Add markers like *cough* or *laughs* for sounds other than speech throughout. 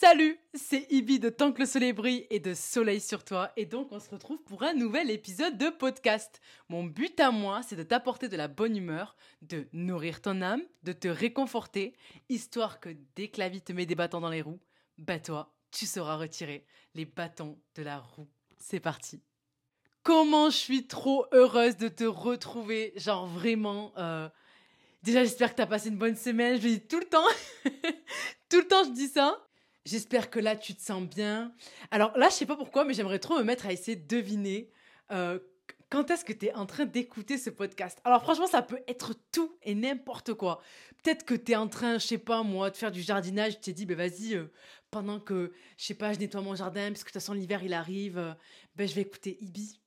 Salut, c'est Ibi de Tant que le soleil brille et de Soleil sur toi. Et donc, on se retrouve pour un nouvel épisode de podcast. Mon but à moi, c'est de t'apporter de la bonne humeur, de nourrir ton âme, de te réconforter, histoire que dès que la vie te met des bâtons dans les roues, bah toi, tu sauras retirer les bâtons de la roue. C'est parti. Comment je suis trop heureuse de te retrouver. Genre vraiment. euh, Déjà, j'espère que t'as passé une bonne semaine. Je le dis tout le temps. *laughs* tout le temps, je dis ça. J'espère que là, tu te sens bien. Alors là, je sais pas pourquoi, mais j'aimerais trop me mettre à essayer de deviner euh, quand est-ce que tu es en train d'écouter ce podcast? Alors franchement, ça peut être tout et n'importe quoi. Peut-être que tu es en train, je sais pas moi, de faire du jardinage. Tu t'es dit, ben vas-y, euh, pendant que, je sais pas, je nettoie mon jardin, parce que de toute façon, l'hiver, il arrive, euh, ben je vais écouter Ibi.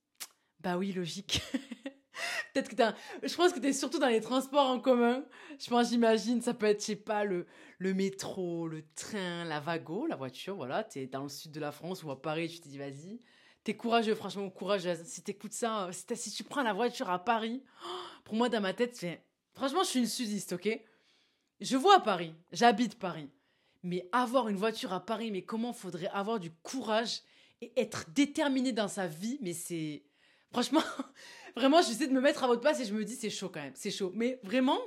Bah oui, logique. *laughs* *laughs* Peut-être que t'as... Je pense que t'es surtout dans les transports en commun. Je pense, j'imagine, ça peut être, je sais pas, le, le métro, le train, la vago, la voiture, voilà. T'es dans le sud de la France ou à Paris, tu te dis, vas-y. T'es courageux, franchement, courageux. Si t'écoutes ça, si, si tu prends la voiture à Paris, *gasps* pour moi, dans ma tête, c'est... Franchement, je suis une sudiste, ok? Je vois Paris, j'habite Paris. Mais avoir une voiture à Paris, mais comment faudrait avoir du courage et être déterminé dans sa vie, mais c'est... Franchement, vraiment, j'essaie de me mettre à votre place et je me dis, c'est chaud quand même, c'est chaud. Mais vraiment,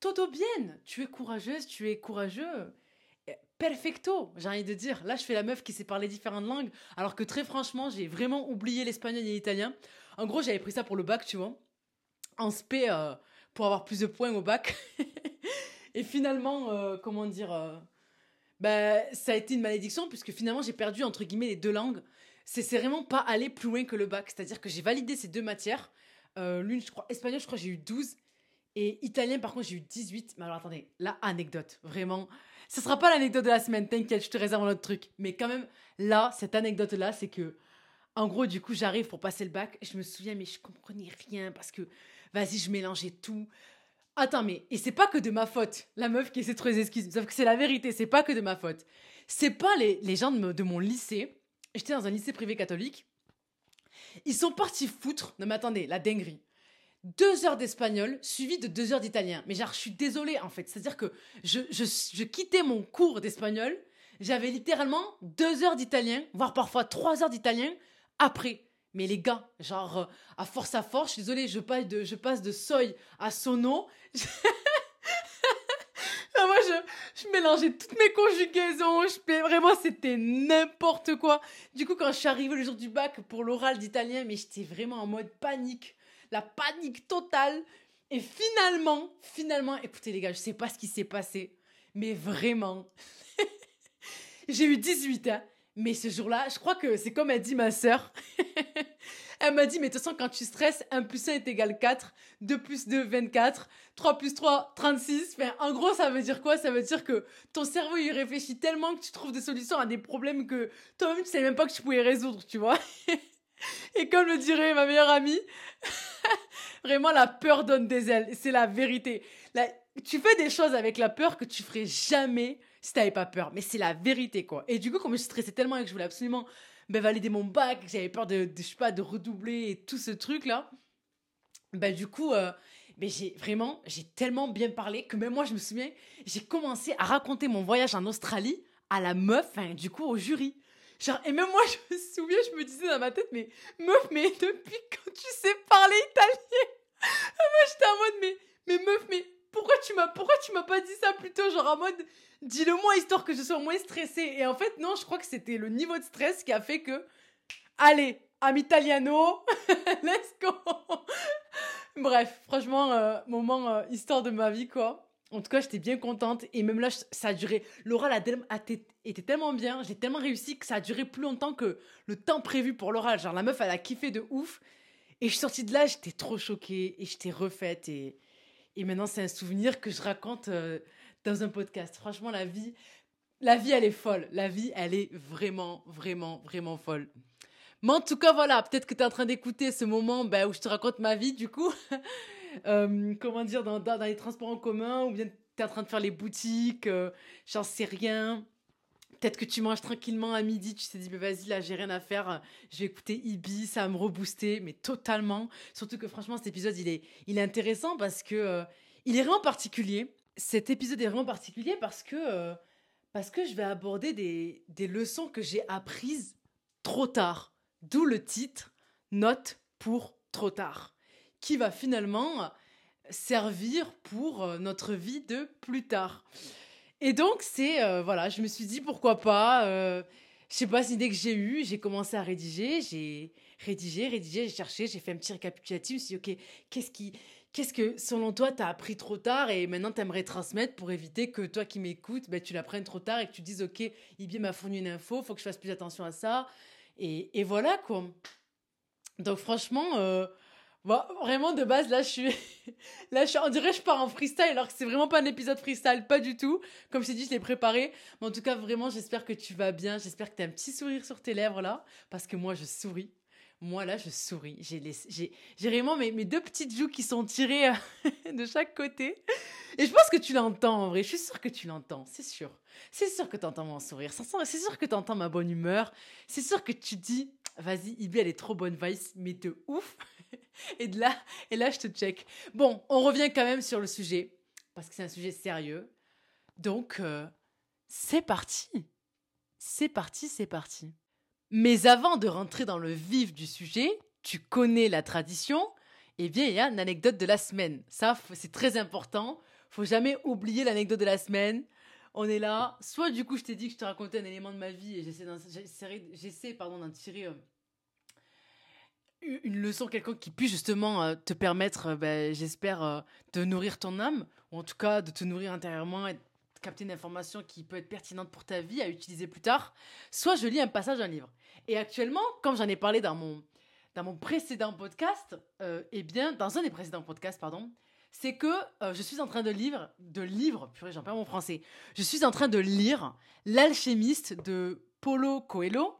todo bien. Tu es courageuse, tu es courageux. Perfecto, j'ai envie de dire. Là, je fais la meuf qui sait parler différentes langues, alors que très franchement, j'ai vraiment oublié l'espagnol et l'italien. En gros, j'avais pris ça pour le bac, tu vois. En spé, euh, pour avoir plus de points au bac. *laughs* et finalement, euh, comment dire... euh, bah, ça a été une malédiction, puisque finalement, j'ai perdu, entre guillemets, les deux langues. C'est vraiment pas aller plus loin que le bac. C'est-à-dire que j'ai validé ces deux matières. Euh, L'une, je crois, espagnol, je crois, j'ai eu 12. Et italien, par contre, j'ai eu 18. Mais alors, attendez, là, anecdote, vraiment. Ce sera pas l'anecdote de la semaine, t'inquiète, je te réserve un autre truc. Mais quand même, là, cette anecdote-là, c'est que, en gros, du coup, j'arrive pour passer le bac. Je me souviens, mais je comprenais rien parce que, vas-y, je mélangeais tout. Attends, mais, et c'est pas que de ma faute, la meuf qui essaie de trouver des excuses. Sauf que c'est la vérité, c'est pas que de ma faute. C'est pas les, les gens de, de mon lycée. J'étais dans un lycée privé catholique. Ils sont partis foutre. Non, mais attendez, la dinguerie. Deux heures d'espagnol suivi de deux heures d'italien. Mais genre, je suis désolée en fait. C'est-à-dire que je, je, je quittais mon cours d'espagnol. J'avais littéralement deux heures d'italien, voire parfois trois heures d'italien après. Mais les gars, genre, euh, à force à force, je suis désolée, je passe de, je passe de soy à sono. *laughs* Je, mélangeais toutes mes conjugaisons. Je, vraiment, c'était n'importe quoi. Du coup, quand je suis arrivée le jour du bac pour l'oral d'italien, mais j'étais vraiment en mode panique. La panique totale. Et finalement, finalement, écoutez les gars, je sais pas ce qui s'est passé, mais vraiment, *laughs* j'ai eu 18 ans. Mais ce jour-là, je crois que c'est comme a dit ma sœur. *laughs* Elle m'a dit, mais de toute façon, quand tu stresses, 1 plus 1 est égal 4, 2 plus 2, 24, 3 plus 3, 36. Enfin, en gros, ça veut dire quoi? Ça veut dire que ton cerveau, il réfléchit tellement que tu trouves des solutions à des problèmes que toi-même, tu savais même pas que tu pouvais résoudre, tu vois? *laughs* Et comme le dirait ma meilleure amie, *laughs* vraiment, la peur donne des ailes. C'est la vérité. Tu fais des choses avec la peur que tu ferais jamais si t'avais pas peur. Mais c'est la vérité, quoi. Et du coup, comme je stressais tellement et que je voulais absolument ben, valider mon bac, j'avais peur de, je sais pas, de redoubler et tout ce truc-là, ben, du coup, euh, ben, j'ai vraiment, j'ai tellement bien parlé que même moi, je me souviens, j'ai commencé à raconter mon voyage en Australie à la meuf, du coup, au jury. Genre, et même moi, *laughs* je me souviens, je me disais dans ma tête, mais meuf, mais depuis quand tu sais parler italien? *laughs* Moi, j'étais en mode, mais, mais meuf, mais pourquoi tu m'as, pourquoi tu m'as pas dit ça plus tôt? Genre en mode, dis-le moi histoire que je sois moins stressée. Et en fait, non, je crois que c'était le niveau de stress qui a fait que, allez, am italiano, *laughs* let's go. Bref, franchement, euh, moment euh, histoire de ma vie, quoi. En tout cas, j'étais bien contente. Et même là, ça a duré. L'oral a, a été tellement bien, j'ai tellement réussi que ça a duré plus longtemps que le temps prévu pour l'oral. Genre, la meuf, elle a kiffé de ouf. Et je suis sortie de là, j'étais trop choquée et j'étais refaite. Et, et maintenant, c'est un souvenir que je raconte euh, dans un podcast. Franchement, la vie, la vie, elle est folle. La vie, elle est vraiment, vraiment, vraiment folle. Mais en tout cas, voilà, peut-être que tu es en train d'écouter ce moment ben, où je te raconte ma vie, du coup. *laughs* Euh, comment dire, dans, les transports en commun, ou bien tu es en train de faire les boutiques, euh, j'en sais rien. Peut-être que tu manges tranquillement à midi, tu t'es dit, mais vas-y, là, j'ai rien à faire, je vais écouter Ibi, ça va me rebooster, mais totalement. Surtout que franchement, cet épisode, il est, il est intéressant parce que euh, il est vraiment particulier. Cet épisode est vraiment particulier parce que, euh, Parce que je vais aborder des, des leçons que j'ai apprises trop tard. D'où le titre Note pour trop tard. Qui va finalement servir pour euh, notre vie de plus tard. Et donc, c'est, euh, voilà, je me suis dit pourquoi pas. Euh, je sais pas, c'est une idée que j'ai eue. J'ai commencé à rédiger. J'ai rédigé, rédigé, j'ai cherché, j'ai fait un petit récapitulatif. Je me suis dit, OK, qu'est-ce qui. Qu'est-ce que, selon toi, tu as appris trop tard et maintenant tu aimerais transmettre pour éviter que toi qui m'écoutes, ben, tu l'apprennes trop tard et que tu dises, OK, Ibi m'a fourni une info, faut que je fasse plus attention à ça. Et, et voilà, quoi. Donc, franchement, euh, Bon, vraiment, de base, là, je suis. *laughs* là, je on dirait que je pars en freestyle, alors que c'est vraiment pas un épisode freestyle, pas du tout. Comme je t'ai dit, je l'ai préparé. Mais en tout cas, vraiment, j'espère que tu vas bien. J'espère que tu as un petit sourire sur tes lèvres, là. Parce que moi, je souris. Moi, là, je souris. J'ai, j'ai vraiment mes... mes deux petites joues qui sont tirées euh, *laughs* de chaque côté. Et je pense que tu l'entends, en vrai. Je suis sûre que tu l'entends, c'est sûr. C'est sûr que tu entends mon sourire. C'est sûr que tu entends ma bonne humeur. C'est sûr que tu dis, vas-y, Ibi, elle est trop bonne vice, mais de ouf. *laughs* et de là, et là, je te check. Bon, on revient quand même sur le sujet, parce que c'est un sujet sérieux. Donc, euh, c'est parti. C'est parti, c'est parti. Mais avant de rentrer dans le vif du sujet, tu connais la tradition, eh bien, il y a une anecdote de la semaine. Ça, c'est très important. Faut jamais oublier l'anecdote de la semaine. On est là. Soit, du coup, je t'ai dit que je te racontais un élément de ma vie et j'essaie d'en tirer euh, une leçon quelconque qui puisse justement euh, te permettre, euh, ben, j'espère, de nourrir ton âme, ou en tout cas de te nourrir intérieurement capter une information qui peut être pertinente pour ta vie à utiliser plus tard, soit je lis un passage d'un livre. Et actuellement, comme j'en ai parlé dans mon, dans mon précédent podcast, eh bien, dans un des précédents podcasts, pardon, c'est que je suis en train de lire, de lire, purée, j'en perds mon français, je suis en train de lire L'alchimiste de Paulo Coelho.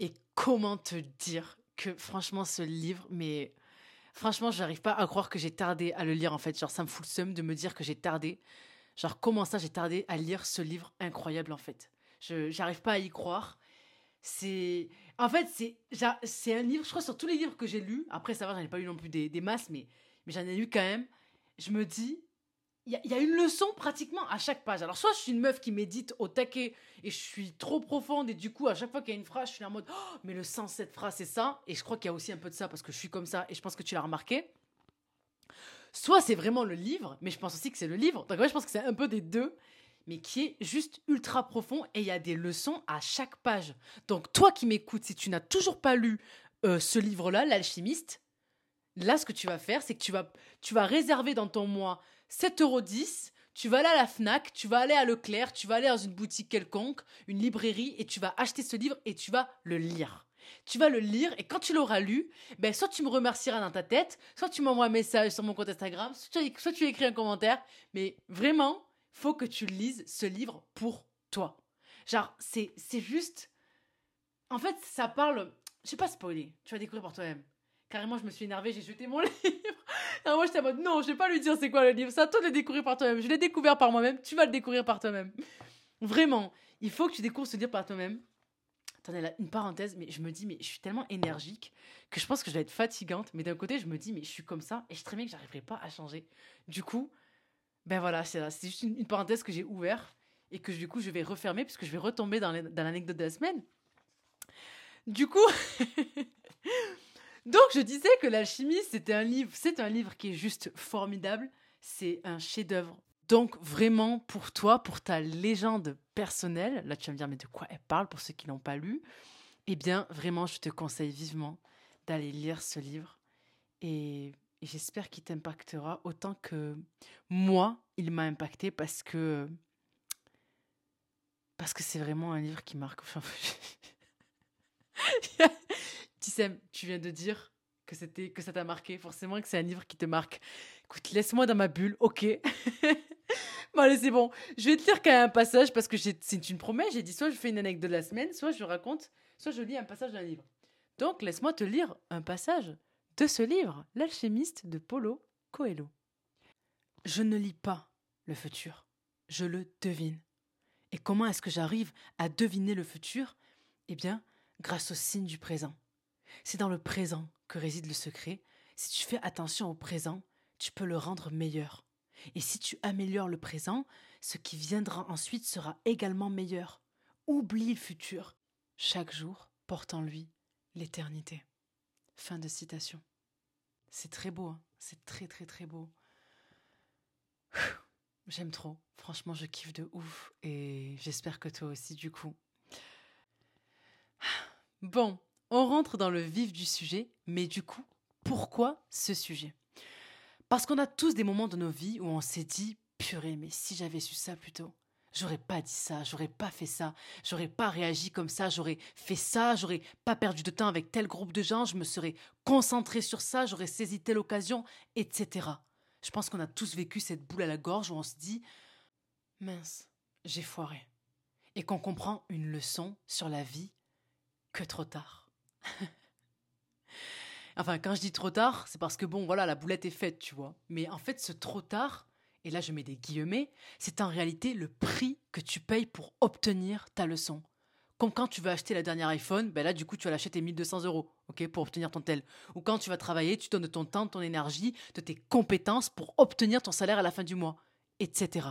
Et comment te dire que franchement, ce livre, mais franchement, j'arrive pas à croire que j'ai tardé à le lire en fait. Genre, ça me fout le seum de me dire que j'ai tardé. Genre, comment ça, j'ai tardé à lire ce livre incroyable en fait? Je j'arrive pas à y croire. C'est. En fait, c'est c'est un livre, je crois, sur tous les livres que j'ai lus. Après, ça va, j'en ai pas lu non plus des, des masses, mais, mais j'en ai lu quand même. Je me dis, il y, a une leçon pratiquement à chaque page. Alors, soit je suis une meuf qui médite au taquet et je suis trop profonde et du coup, à chaque fois qu'il y a une phrase, je suis en mode oh, mais le sens de cette phrase, c'est ça. Et je crois qu'il y a aussi un peu de ça parce que je suis comme ça et je pense que tu l'as remarqué. Soit c'est vraiment le livre, mais je pense aussi que c'est le livre. Donc, ouais, je pense que c'est un peu des deux, mais qui est juste ultra profond et il y a des leçons à chaque page. Donc, toi qui m'écoutes, si tu n'as toujours pas lu euh, ce livre-là, L'Alchimiste, là, ce que tu vas faire, c'est que tu vas, tu vas réserver dans ton mois 7,10€, tu vas aller à la FNAC, tu vas aller à Leclerc, tu vas aller dans une boutique quelconque, une librairie, et tu vas acheter ce livre et tu vas le lire. Tu vas le lire et quand tu l'auras lu, ben soit tu me remercieras dans ta tête, soit tu m'envoies un message sur mon compte Instagram, soit tu, tu écris un commentaire, mais vraiment, faut que tu lises ce livre pour toi. Genre, c'est, c'est juste... En fait, ça parle... Je sais pas spoiler, tu vas découvrir par toi-même. Carrément, je me suis énervée, j'ai jeté mon *laughs* livre. Moi, j'étais en mode, non, je vais pas lui dire c'est quoi le livre. C'est à toi de le découvrir par toi-même. Je l'ai découvert par moi-même, tu vas le découvrir par toi-même. Vraiment, il faut que tu découvres ce livre par toi-même. Attendez, là, une parenthèse, mais je me dis, mais je suis tellement énergique que je pense que je vais être fatigante. Mais d'un côté, je me dis, mais je suis comme ça et je sais très bien que j'arriverai pas à changer. Du coup, ben voilà, c'est juste une, parenthèse que j'ai ouverte et que du coup, je vais refermer puisque je vais retomber dans l'anecdote de la semaine. Du coup, *laughs* Donc je disais que l'alchimie, c'était un livre, c'est un livre qui est juste formidable, c'est un chef-d'œuvre. Donc vraiment pour toi, pour ta légende personnelle, là tu vas me dire mais de quoi elle parle pour ceux qui l'ont pas lu? Eh bien vraiment, je te conseille vivement d'aller lire ce livre et, j'espère qu'il t'impactera autant que moi, il m'a impacté parce que parce que c'est vraiment un livre qui marque. Enfin, *laughs* tu viens de dire que c'était que ça t'a marqué, forcément que c'est un livre qui te marque. Écoute, laisse-moi dans ma bulle, ok? *laughs* bon allez, c'est bon. Je vais te lire quand même un passage parce que c'est une promesse. J'ai dit soit je fais une anecdote de la semaine, soit je raconte, soit je lis un passage d'un livre. Donc laisse-moi te lire un passage de ce livre, L'alchimiste de Paulo Coelho. Je ne lis pas le futur, je le devine. Et comment est-ce que j'arrive à deviner le futur? Eh bien, grâce au signe du présent. C'est dans le présent que réside le secret. Si tu fais attention au présent, tu peux le rendre meilleur. Et si tu améliores le présent, ce qui viendra ensuite sera également meilleur. Oublie le futur. Chaque jour porte en lui l'éternité. Fin de citation. C'est très beau, hein. c'est très très très beau. J'aime trop, franchement je kiffe de ouf et j'espère que toi aussi du coup. Bon, on rentre dans le vif du sujet, mais du coup, pourquoi ce sujet? Parce qu'on a tous des moments de nos vies où on s'est dit, purée, mais si j'avais su ça plus tôt, j'aurais pas dit ça, j'aurais pas fait ça, j'aurais pas réagi comme ça, j'aurais fait ça, j'aurais pas perdu de temps avec tel groupe de gens, je me serais concentré sur ça, j'aurais saisi telle occasion, etc. Je pense qu'on a tous vécu cette boule à la gorge où on se dit, mince, j'ai foiré. Et qu'on comprend une leçon sur la vie que trop tard. *laughs* enfin, quand je dis trop tard, c'est parce que bon, voilà, la boulette est faite, tu vois. Mais en fait, ce trop tard, et là je mets des guillemets, c'est en réalité le prix que tu payes pour obtenir ta leçon. Comme quand tu veux acheter la dernière iPhone, ben là du coup tu vas l'acheter 1200 euros, ok, pour obtenir ton tel. Ou quand tu vas travailler, tu donnes de ton temps, de ton énergie, de tes compétences pour obtenir ton salaire à la fin du mois, etc.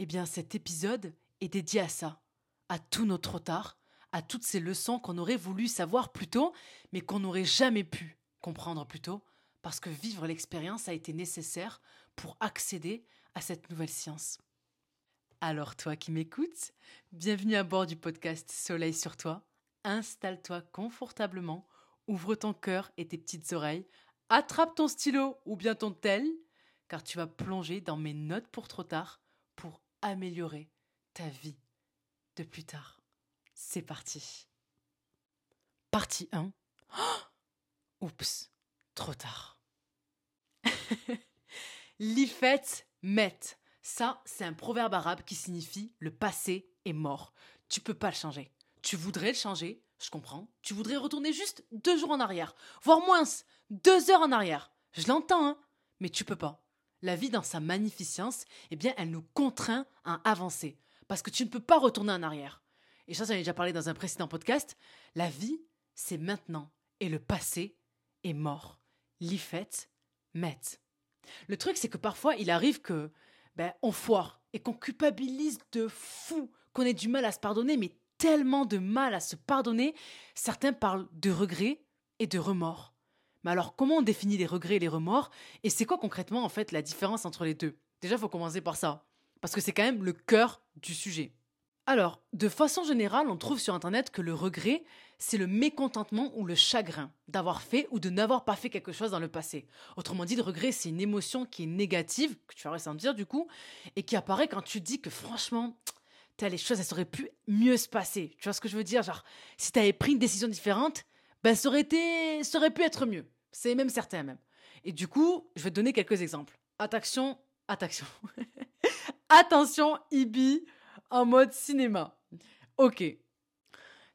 Eh bien cet épisode est dédié à ça, à tout nos trop tard, à toutes ces leçons qu'on aurait voulu savoir plus tôt, mais qu'on n'aurait jamais pu comprendre plus tôt, parce que vivre l'expérience a été nécessaire pour accéder à cette nouvelle science. Alors toi qui m'écoutes, bienvenue à bord du podcast Soleil sur toi. Installe-toi confortablement, ouvre ton cœur et tes petites oreilles, attrape ton stylo ou bien ton tel, car tu vas plonger dans mes notes pour trop tard pour améliorer ta vie de plus tard. C'est parti. Partie 1. *gasps* Oups, trop tard. *laughs* L'ifet met. Ça, c'est un proverbe arabe qui signifie le passé est mort. Tu peux pas le changer. Tu voudrais le changer, je comprends. Tu voudrais retourner juste deux jours en arrière, voire moins, deux heures en arrière. Je l'entends, hein, mais tu peux pas. La vie, dans sa magnificence, eh bien, elle nous contraint à avancer. Parce que tu ne peux pas retourner en arrière et ça, j'en ai déjà parlé dans un précédent podcast, la vie, c'est maintenant. Et le passé est mort. L'ifet, met. Le truc, c'est que parfois, il arrive que ben, on foire et qu'on culpabilise de fou, qu'on ait du mal à se pardonner, mais tellement de mal à se pardonner. Certains parlent de regrets et de remords. Mais alors, comment on définit les regrets et les remords? Et c'est quoi concrètement, en fait, la différence entre les deux? Déjà, il faut commencer par ça. Parce que c'est quand même le cœur du sujet. Alors, de façon générale, on trouve sur Internet que le regret, c'est le mécontentement ou le chagrin d'avoir fait ou de n'avoir pas fait quelque chose dans le passé. Autrement dit, le regret, c'est une émotion qui est négative, que tu vas ressentir du coup, et qui apparaît quand tu dis que franchement, les choses, elles auraient pu mieux se passer. Tu vois ce que je veux dire? Genre, si tu avais pris une décision différente, ben, ça aurait, été, ça aurait pu être mieux. C'est même certain, même. Et du coup, je vais te donner quelques exemples. Attention, attention. *laughs* attention, Ibi en mode cinéma. Ok.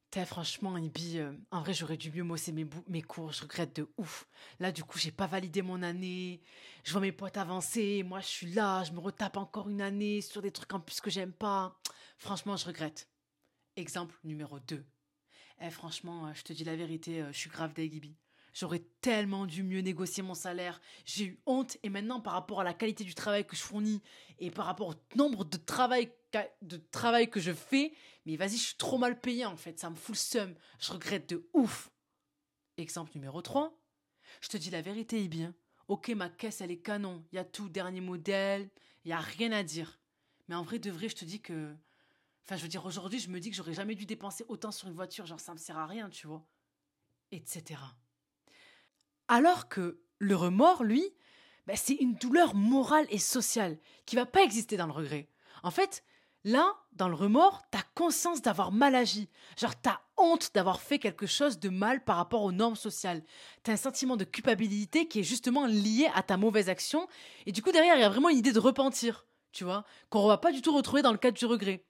T'es franchement, Ibi, euh, en vrai, j'aurais dû mieux bosser mes, mes cours. Je regrette de ouf. Là, du coup, j'ai pas validé mon année. Je vois mes potes avancer. Moi, je suis là. Je me retape encore une année sur des trucs en plus que j'aime pas. Franchement, je regrette. Exemple numéro 2. Eh, franchement, euh, je te dis la vérité, euh, je suis grave d'Aigibi. J'aurais tellement dû mieux négocier mon salaire. J'ai eu honte et maintenant par rapport à la qualité du travail que je fournis et par rapport au nombre de travail, de travail que je fais, mais vas-y, je suis trop mal payé en fait. Ça me fout le seum. Je regrette de ouf. Exemple numéro 3. Je te dis la vérité, bien. Ok, ma caisse, elle est canon. Il y a tout, dernier modèle. Il n'y a rien à dire. Mais en vrai, de vrai, je te dis que. Enfin, je veux dire, aujourd'hui, je me dis que j'aurais jamais dû dépenser autant sur une voiture. Genre, ça me sert à rien, tu vois. Etc. Alors que le remords, lui, bah, c'est une douleur morale et sociale qui va pas exister dans le regret. En fait, là, dans le remords, t'as conscience d'avoir mal agi. Genre, t'as honte d'avoir fait quelque chose de mal par rapport aux normes sociales. T'as un sentiment de culpabilité qui est justement lié à ta mauvaise action. Et du coup, derrière, il y a vraiment une idée de repentir, tu vois, qu'on va pas du tout retrouver dans le cadre du regret.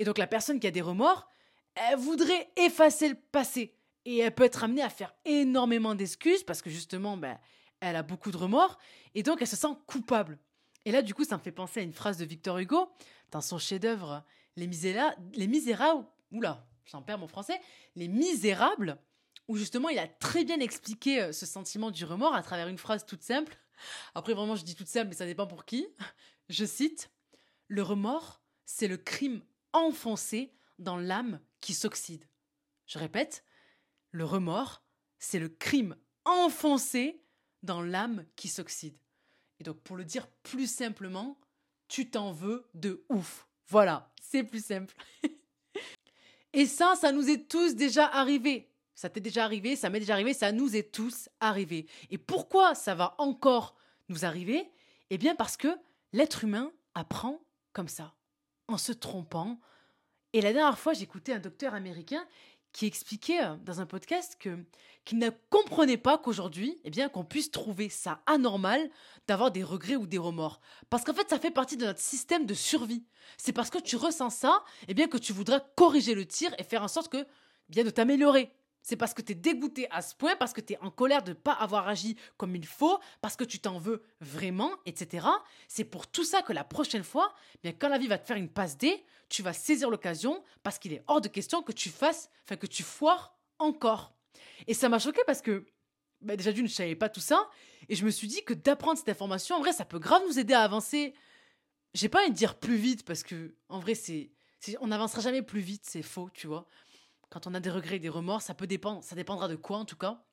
Et donc, la personne qui a des remords, elle voudrait effacer le passé. Et elle peut être amenée à faire énormément d'excuses parce que justement, ben, elle a beaucoup de remords et donc elle se sent coupable. Et là, du coup, ça me fait penser à une phrase de Victor Hugo dans son chef-d'œuvre Les, Misérables. Les Misérables. Oula, j'en perds mon français. Les Misérables, où justement il a très bien expliqué euh, ce sentiment du remords à travers une phrase toute simple. Après, vraiment, je dis toute seule, mais ça dépend pour qui. Je cite Le remords, c'est le crime enfoncé dans l'âme qui s'oxyde. Je répète, le remords, c'est le crime enfoncé dans l'âme qui s'oxyde. Et donc, pour le dire plus simplement, tu t'en veux de ouf. Voilà, c'est plus simple. *laughs* Et ça, ça nous est tous déjà arrivé. Ça t'est déjà arrivé, ça m'est déjà arrivé, ça nous est tous arrivé. Et pourquoi ça va encore nous arriver? Eh bien parce que l'être humain apprend comme ça, en se trompant. Et la dernière fois, j'écoutais un docteur américain qui expliquait euh, dans un podcast que qu'il ne comprenait pas qu'aujourd'hui, eh bien, qu'on puisse trouver ça anormal d'avoir des regrets ou des remords, parce qu'en fait, ça fait partie de notre système de survie. C'est parce que tu ressens ça, eh bien, que tu voudras corriger le tir et faire en sorte que, eh bien, de t'améliorer. C'est parce que tu es dégoûté à ce point, parce que tu es en colère de ne pas avoir agi comme il faut, parce que tu t'en veux vraiment, etc. C'est pour tout ça que la prochaine fois, eh bien quand la vie va te faire une passe D, tu vas saisir l'occasion parce qu'il est hors de question que tu fasses, enfin que tu foires encore. Et ça m'a choqué parce que bah déjà d'une, je savais pas tout ça, et je me suis dit que d'apprendre cette information, en vrai, ça peut grave nous aider à avancer. J'ai pas envie de dire plus vite parce que en vrai, c'est, on n'avancera jamais plus vite, c'est faux, tu vois quand on a des regrets et des remords, ça peut dépendre, ça dépendra de quoi en tout cas.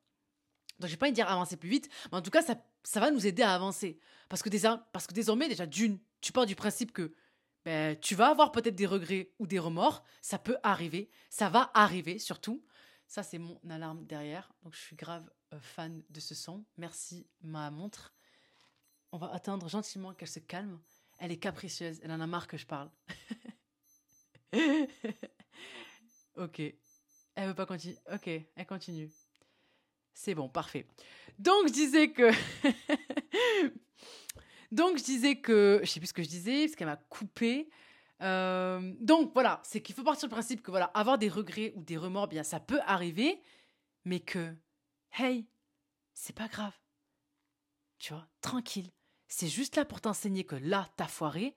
Donc j'ai pas envie de dire avancer plus vite, mais en tout cas ça, ça va nous aider à avancer. Parce que, parce que désormais, déjà d'une, tu pars du principe que ben, tu vas avoir peut-être des regrets ou des remords, ça peut arriver, ça va arriver surtout. Ça c'est mon alarme derrière, donc je suis grave euh, fan de ce son. Merci ma montre. On va attendre gentiment qu'elle se calme. Elle est capricieuse, elle en a marre que je parle. *laughs* ok. Elle veut pas continuer. Ok, elle continue. C'est bon, parfait. Donc je disais que. *laughs* donc je disais que. Je sais plus ce que je disais, parce qu'elle m'a coupé. Euh, donc voilà, c'est qu'il faut partir du principe que voilà, avoir des regrets ou des remords, bien ça peut arriver, mais que, hey, c'est pas grave. Tu vois, tranquille. C'est juste là pour t'enseigner que là, t'as foiré,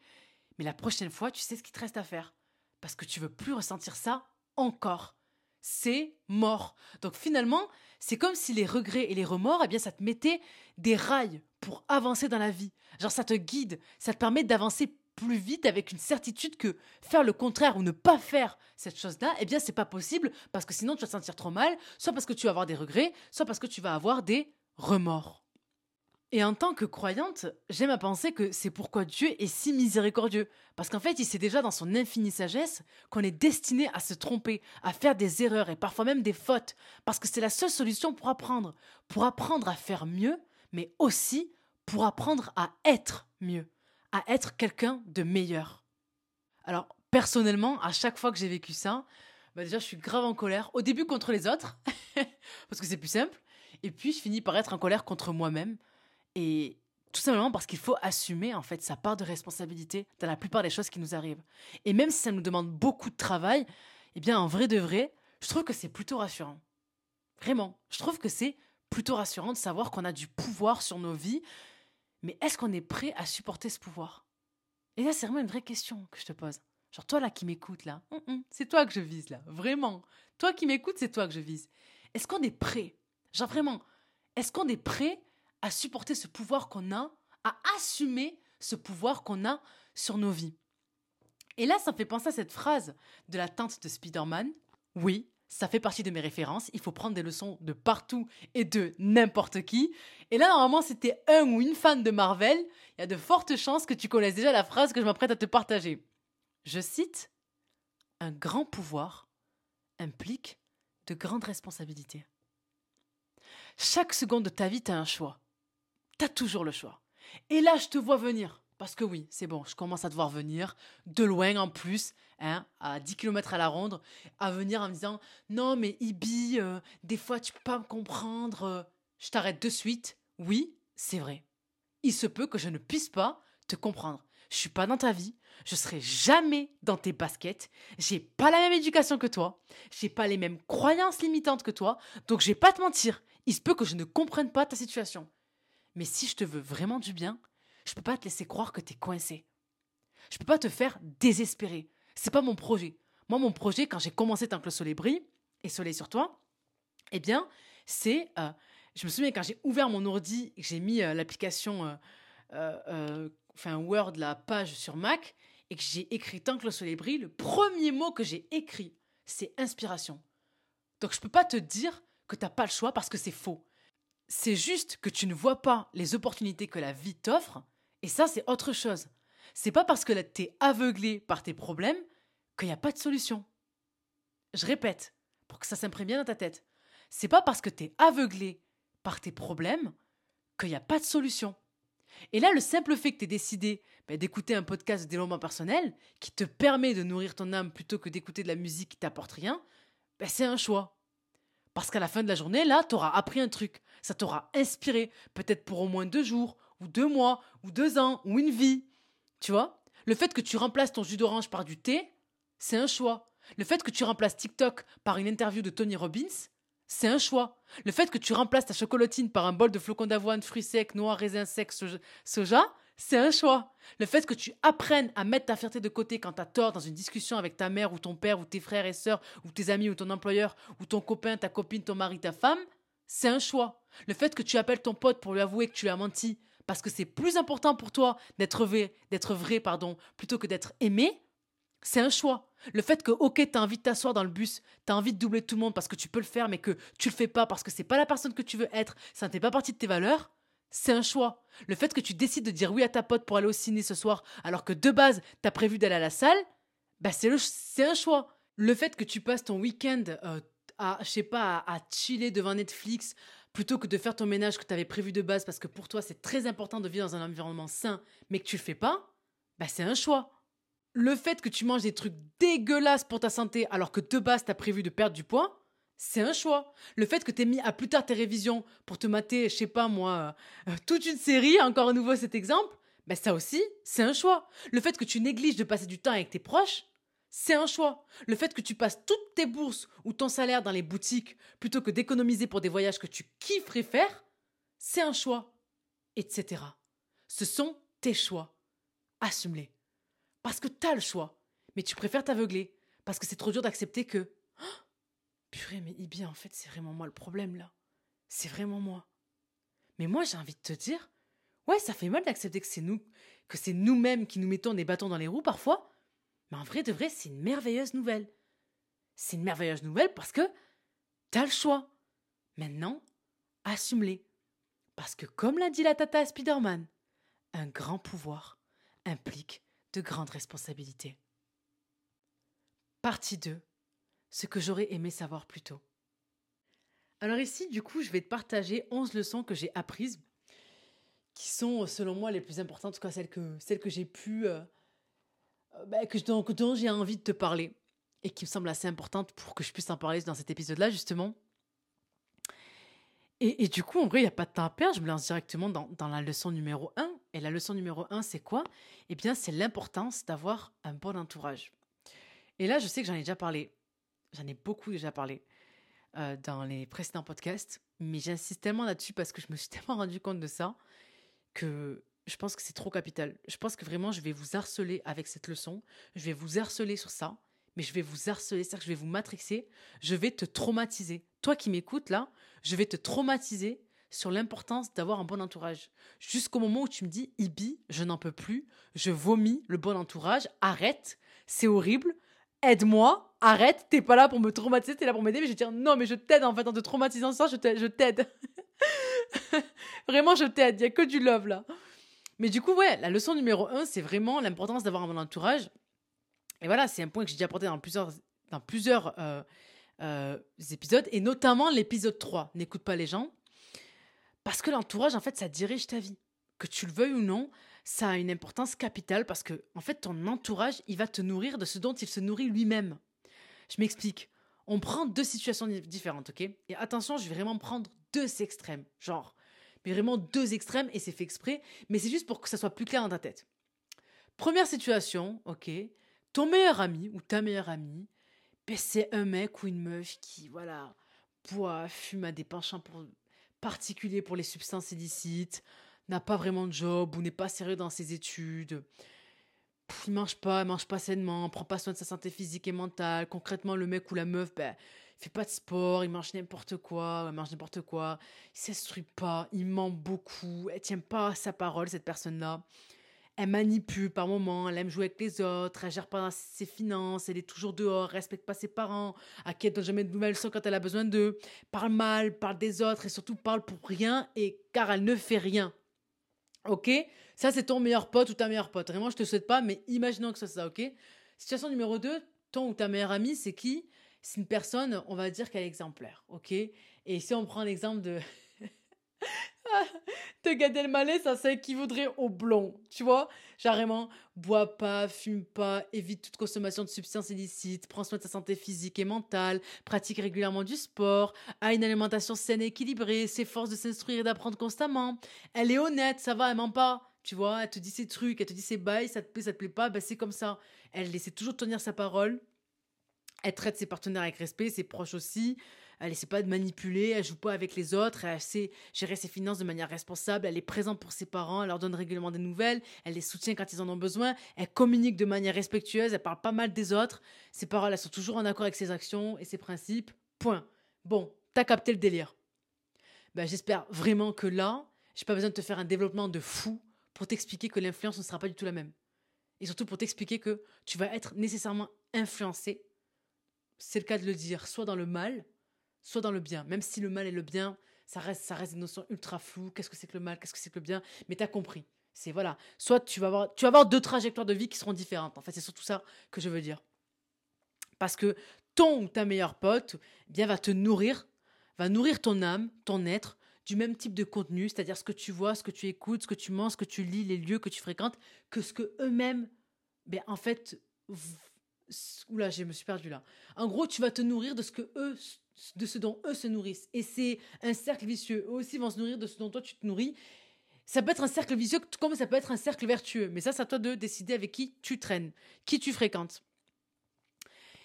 mais la prochaine fois, tu sais ce qu'il te reste à faire. Parce que tu veux plus ressentir ça encore c'est mort. Donc finalement, c'est comme si les regrets et les remords, eh bien, ça te mettait des rails pour avancer dans la vie. Genre, ça te guide, ça te permet d'avancer plus vite avec une certitude que faire le contraire ou ne pas faire cette chose-là, eh bien, c'est pas possible parce que sinon tu vas te sentir trop mal, soit parce que tu vas avoir des regrets, soit parce que tu vas avoir des remords. Et en tant que croyante, j'aime à penser que c'est pourquoi Dieu est si miséricordieux. Parce qu'en fait, il sait déjà dans son infinie sagesse qu'on est destiné à se tromper, à faire des erreurs et parfois même des fautes. Parce que c'est la seule solution pour apprendre. Pour apprendre à faire mieux, mais aussi pour apprendre à être mieux. À être quelqu'un de meilleur. Alors, personnellement, à chaque fois que j'ai vécu ça, bah déjà, je suis grave en colère. Au début contre les autres, *laughs* parce que c'est plus simple. Et puis, je finis par être en colère contre moi-même et tout simplement parce qu'il faut assumer en fait sa part de responsabilité dans la plupart des choses qui nous arrivent. Et même si ça nous demande beaucoup de travail, eh bien en vrai de vrai, je trouve que c'est plutôt rassurant. Vraiment, je trouve que c'est plutôt rassurant de savoir qu'on a du pouvoir sur nos vies, mais est-ce qu'on est prêt à supporter ce pouvoir? Et là, c'est vraiment une vraie question que je te pose. Genre toi là qui m'écoutes là, hum, hum, c'est toi que je vise là, vraiment. Toi qui m'écoutes, c'est toi que je vise. Est-ce qu'on est prêt? Genre vraiment, est-ce qu'on est prêt à supporter ce pouvoir qu'on a, à assumer ce pouvoir qu'on a sur nos vies. Et là, ça me fait penser à cette phrase de la tante de Spider-Man. Oui, ça fait partie de mes références. Il faut prendre des leçons de partout et de n'importe qui. Et là, normalement, c'était un ou une fan de Marvel. Il y a de fortes chances que tu connaisses déjà la phrase que je m'apprête à te partager. Je cite Un grand pouvoir implique de grandes responsabilités. Chaque seconde de ta vie, tu as un choix t'as toujours le choix. Et là, je te vois venir. Parce que oui, c'est bon, je commence à te voir venir, de loin en plus, hein, à 10 km à la ronde, à venir en me disant Non, mais Ibi, euh, des fois tu peux pas me comprendre, euh, je t'arrête de suite. Oui, c'est vrai. Il se peut que je ne puisse pas te comprendre. Je suis pas dans ta vie, je serai jamais dans tes baskets, j'ai pas la même éducation que toi, j'ai pas les mêmes croyances limitantes que toi, donc je vais pas te mentir, il se peut que je ne comprenne pas ta situation. Mais si je te veux vraiment du bien, je peux pas te laisser croire que tu es coincé. Je peux pas te faire désespérer. C'est pas mon projet. Moi, mon projet, quand j'ai commencé Tant que le soleil brille et Soleil sur toi, eh bien, c'est. Euh, Je me souviens quand j'ai ouvert mon ordi et que j'ai mis euh, l'application, euh, Word, la page sur Mac, et que j'ai écrit Tant que le soleil brille, le premier mot que j'ai écrit, c'est inspiration. Donc je peux pas te dire que t'as pas le choix parce que c'est faux. C'est juste que tu ne vois pas les opportunités que la vie t'offre, et ça c'est autre chose. C'est pas parce que t'es aveuglé par tes problèmes qu'il n'y a pas de solution. Je répète, pour que ça s'imprime bien dans ta tête. C'est pas parce que t'es aveuglé par tes problèmes qu'il n'y a pas de solution. Et là, le simple fait que tu décidé ben, d'écouter un podcast de développement personnel qui te permet de nourrir ton âme plutôt que d'écouter de la musique qui t'apporte rien, ben, c'est un choix. Parce qu'à la fin de la journée, là, tu auras appris un truc. Ça t'aura inspiré, peut-être pour au moins deux jours, ou deux mois, ou deux ans, ou une vie. Tu vois? Le fait que tu remplaces ton jus d'orange par du thé, c'est un choix. Le fait que tu remplaces TikTok par une interview de Tony Robbins, c'est un choix. Le fait que tu remplaces ta chocolatine par un bol de flocons d'avoine, fruits secs, noix, raisins secs, soja, c'est un choix. Le fait que tu apprennes à mettre ta fierté de côté quand tu as tort dans une discussion avec ta mère ou ton père ou tes frères et sœurs ou tes amis ou ton employeur ou ton copain, ta copine, ton mari, ta femme, c'est un choix. Le fait que tu appelles ton pote pour lui avouer que tu lui as menti parce que c'est plus important pour toi d'être vrai, pardon, plutôt que d'être aimé, c'est un choix. Le fait que, ok, t'as envie de t'asseoir dans le bus, t'as envie de doubler tout le monde parce que tu peux le faire, mais que tu le fais pas parce que c'est pas la personne que tu veux être, ça ne fait pas partie de tes valeurs, c'est un choix. Le fait que tu décides de dire oui à ta pote pour aller au ciné ce soir, alors que de base, t'as prévu d'aller à la salle, bah c'est, un choix. Le fait que tu passes ton week-end euh, à, je à, chiller devant Netflix, plutôt que de faire ton ménage que tu avais prévu de base parce que pour toi c'est très important de vivre dans un environnement sain, mais que tu le fais pas, bah c'est un choix le fait que tu manges des trucs dégueulasses pour ta santé alors que de base t'as prévu de perdre du poids, c'est un choix. Le fait que t'aies mis à plus tard tes révisions pour te mater, je sais pas moi, euh, *laughs* toute une série, encore à nouveau cet exemple, ben ça aussi, c'est un choix. Le fait que tu négliges de passer du temps avec tes proches, c'est un choix. Le fait que tu passes toutes tes bourses ou ton salaire dans les boutiques plutôt que d'économiser pour des voyages que tu kifferais faire, c'est un choix. Etc. Ce sont tes choix. Assume-les. Parce que t'as le choix. Mais tu préfères t'aveugler. Parce que c'est trop dur d'accepter que. Oh, purée, mais Ibi, en fait, c'est vraiment moi le problème là. C'est vraiment moi. Mais moi, j'ai envie de te dire. Ouais, ça fait mal d'accepter que c'est nous, que c'est nous-mêmes qui nous mettons des bâtons dans les roues parfois. Mais en vrai de vrai, c'est une merveilleuse nouvelle. C'est une merveilleuse nouvelle parce que t'as le choix. Maintenant, assume-les. Parce que comme l'a dit la tata Spider-Man, un grand pouvoir implique de grandes responsabilités. Partie 2. Ce que j'aurais aimé savoir plus tôt. Alors ici, du coup, je vais te partager 11 leçons que j'ai apprises, qui sont, selon moi, les plus importantes, en tout cas celles que, celles que j'ai pu... Euh, bah, que, dont, dont j'ai envie de te parler, et qui me semblent assez importantes pour que je puisse en parler dans cet épisode-là, justement. Et, du coup, en vrai, il n'y a pas de temps à perdre. Je me lance directement dans, dans la leçon numéro 1. Et la leçon numéro 1, c'est quoi? Eh bien, c'est l'importance d'avoir un bon entourage. Et là, je sais que j'en ai déjà parlé. J'en ai beaucoup déjà parlé euh, dans les précédents podcasts. Mais j'insiste tellement là-dessus parce que je me suis *laughs* tellement rendu compte de ça que je pense que c'est trop capital. Je pense que vraiment, je vais vous harceler avec cette leçon. Je vais vous harceler sur ça. Mais je vais vous harceler, c'est-à-dire que je vais vous matrixer. Je vais te traumatiser. Toi qui m'écoutes là, je vais te traumatiser sur l'importance d'avoir un bon entourage. Jusqu'au moment où tu me dis, Ibi, je n'en peux plus, je vomis le bon entourage, arrête, c'est horrible, aide-moi, arrête, t'es pas là pour me traumatiser, t'es là pour m'aider, mais je vais dire, non, mais je t'aide en fait, en te traumatisant ça, je t'aide. *laughs* vraiment, je t'aide, il n'y a que du love là. Mais du coup, ouais, la leçon numéro un, c'est vraiment l'importance d'avoir un bon entourage. Et voilà, c'est un point que j'ai déjà apporté dans plusieurs, dans plusieurs euh, euh, épisodes, et notamment l'épisode 3, N'écoute pas les gens. Parce que l'entourage, en fait, ça dirige ta vie. Que tu le veuilles ou non, ça a une importance capitale parce que, en fait, ton entourage, il va te nourrir de ce dont il se nourrit lui-même. Je m'explique. On prend deux situations différentes, ok? Et attention, je vais vraiment prendre deux extrêmes. Genre, mais vraiment deux extrêmes, et c'est fait exprès, mais c'est juste pour que ça soit plus clair dans ta tête. Première situation, ok Ton meilleur ami ou ta meilleure amie, ben, c'est un mec ou une meuf qui, voilà, boit, fume, a des penchants pour particulier pour les substances illicites, n'a pas vraiment de job ou n'est pas sérieux dans ses études, il mange pas, il mange pas sainement, prend pas soin de sa santé physique et mentale. Concrètement, le mec ou la meuf, ben, fait pas de sport, il mange n'importe quoi, il mange n'importe quoi, il s'instruit pas, il ment beaucoup, elle tient pas sa parole, cette personne-là. Elle manipule par moments, elle aime jouer avec les autres, elle gère pas ses finances, elle est toujours dehors, respecte pas ses parents, à qui elle donne jamais de nouvelles leçons quand elle a besoin d'eux, parle mal, parle des autres et surtout parle pour rien et car elle ne fait rien. Ok? Ça, c'est ton meilleur pote ou ta meilleure pote. Vraiment, je te souhaite pas, mais imaginons que ce soit ça, ok? Situation numéro 2, ton ou ta meilleure amie, c'est qui? C'est une personne, on va dire qu'elle est exemplaire, ok? Et si on prend l'exemple de. *laughs* de Gad Elmaleh, ça, ça équivaudrait au blond, tu vois? Genre bois pas, fume pas, évite toute consommation de substances illicites, prends soin de ta santé physique et mentale, pratique régulièrement du sport, a une alimentation saine et équilibrée, s'efforce de s'instruire et d'apprendre constamment. Elle est honnête, ça va, elle ment pas. Tu vois, elle te dit ses trucs, elle te dit ses bails, ça te plaît, ça te plaît pas, ben c'est comme ça. Elle essaie toujours de tenir sa parole. Elle traite ses partenaires avec respect, ses proches aussi elle essaie pas de manipuler, elle joue pas avec les autres, elle sait gérer ses finances de manière responsable, elle est présente pour ses parents, elle leur donne régulièrement des nouvelles, elle les soutient quand ils en ont besoin, elle communique de manière respectueuse, elle parle pas mal des autres, ses paroles elles sont toujours en accord avec ses actions et ses principes. Point. Bon, t'as capté le délire. Ben, j'espère vraiment que là, j'ai pas besoin de te faire un développement de fou pour t'expliquer que l'influence ne sera pas du tout la même. Et surtout pour t'expliquer que tu vas être nécessairement influencé, c'est le cas de le dire, soit dans le mal, soit dans le bien. Même si le mal et le bien, ça reste, ça reste des ultra floues. Qu'est-ce que c'est que le mal? Qu'est-ce que c'est que le bien? Mais tu as compris. C'est voilà. Soit tu vas avoir, tu vas avoir deux trajectoires de vie qui seront différentes. En fait, c'est surtout ça que je veux dire. Parce que ton ou ta meilleure pote, eh bien, va te nourrir, va nourrir ton âme, ton être, du même type de contenu, c'est-à-dire ce que tu vois, ce que tu écoutes, ce que tu manges, ce que tu lis, les lieux que tu fréquentes, que ce que eux-mêmes, ben, en fait, oula, je me suis perdu là. En gros, tu vas te nourrir de ce que eux de ce dont eux se nourrissent. Et c'est un cercle vicieux. Eux aussi vont se nourrir de ce dont toi tu te nourris. Ça peut être un cercle vicieux comme ça peut être un cercle vertueux. Mais ça, c'est à toi de décider avec qui tu traînes, qui tu fréquentes.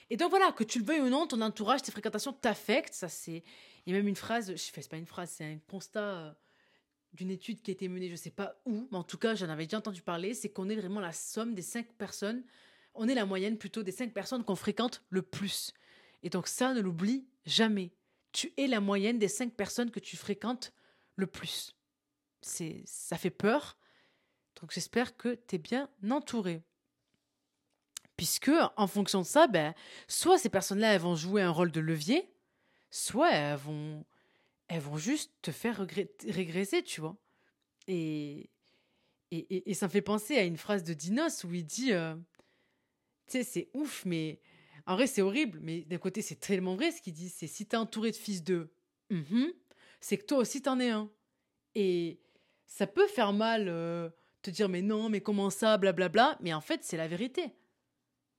Et donc voilà, que tu le veuilles ou non, ton entourage, tes fréquentations t'affectent. Ça, c'est. Il y a même une phrase, je fais, pas une phrase, c'est un constat euh, d'une étude qui a été menée, je sais pas où, mais en tout cas, j'en avais déjà entendu parler. C'est qu'on est vraiment la somme des cinq personnes. On est la moyenne plutôt des cinq personnes qu'on fréquente le plus. Et donc ça, ne l'oublie jamais. Tu es la moyenne des cinq personnes que tu fréquentes le plus. C'est, ça fait peur. Donc j'espère que tu es bien entouré. Puisque, en fonction de ça, ben, soit ces personnes-là, elles vont jouer un rôle de levier, soit elles vont, elles vont juste te faire régresser, tu vois. Et, et, et, ça me fait penser à une phrase de Dinos où il dit, euh, tu sais, c'est ouf, mais en vrai, c'est horrible, mais d'un côté, c'est tellement vrai ce qu'il dit. C'est si t'es entouré de fils d'eux, mhm, c'est que toi aussi t'en es un. Et ça peut faire mal euh, te dire mais non, mais comment ça, blablabla. Mais en fait, c'est la vérité.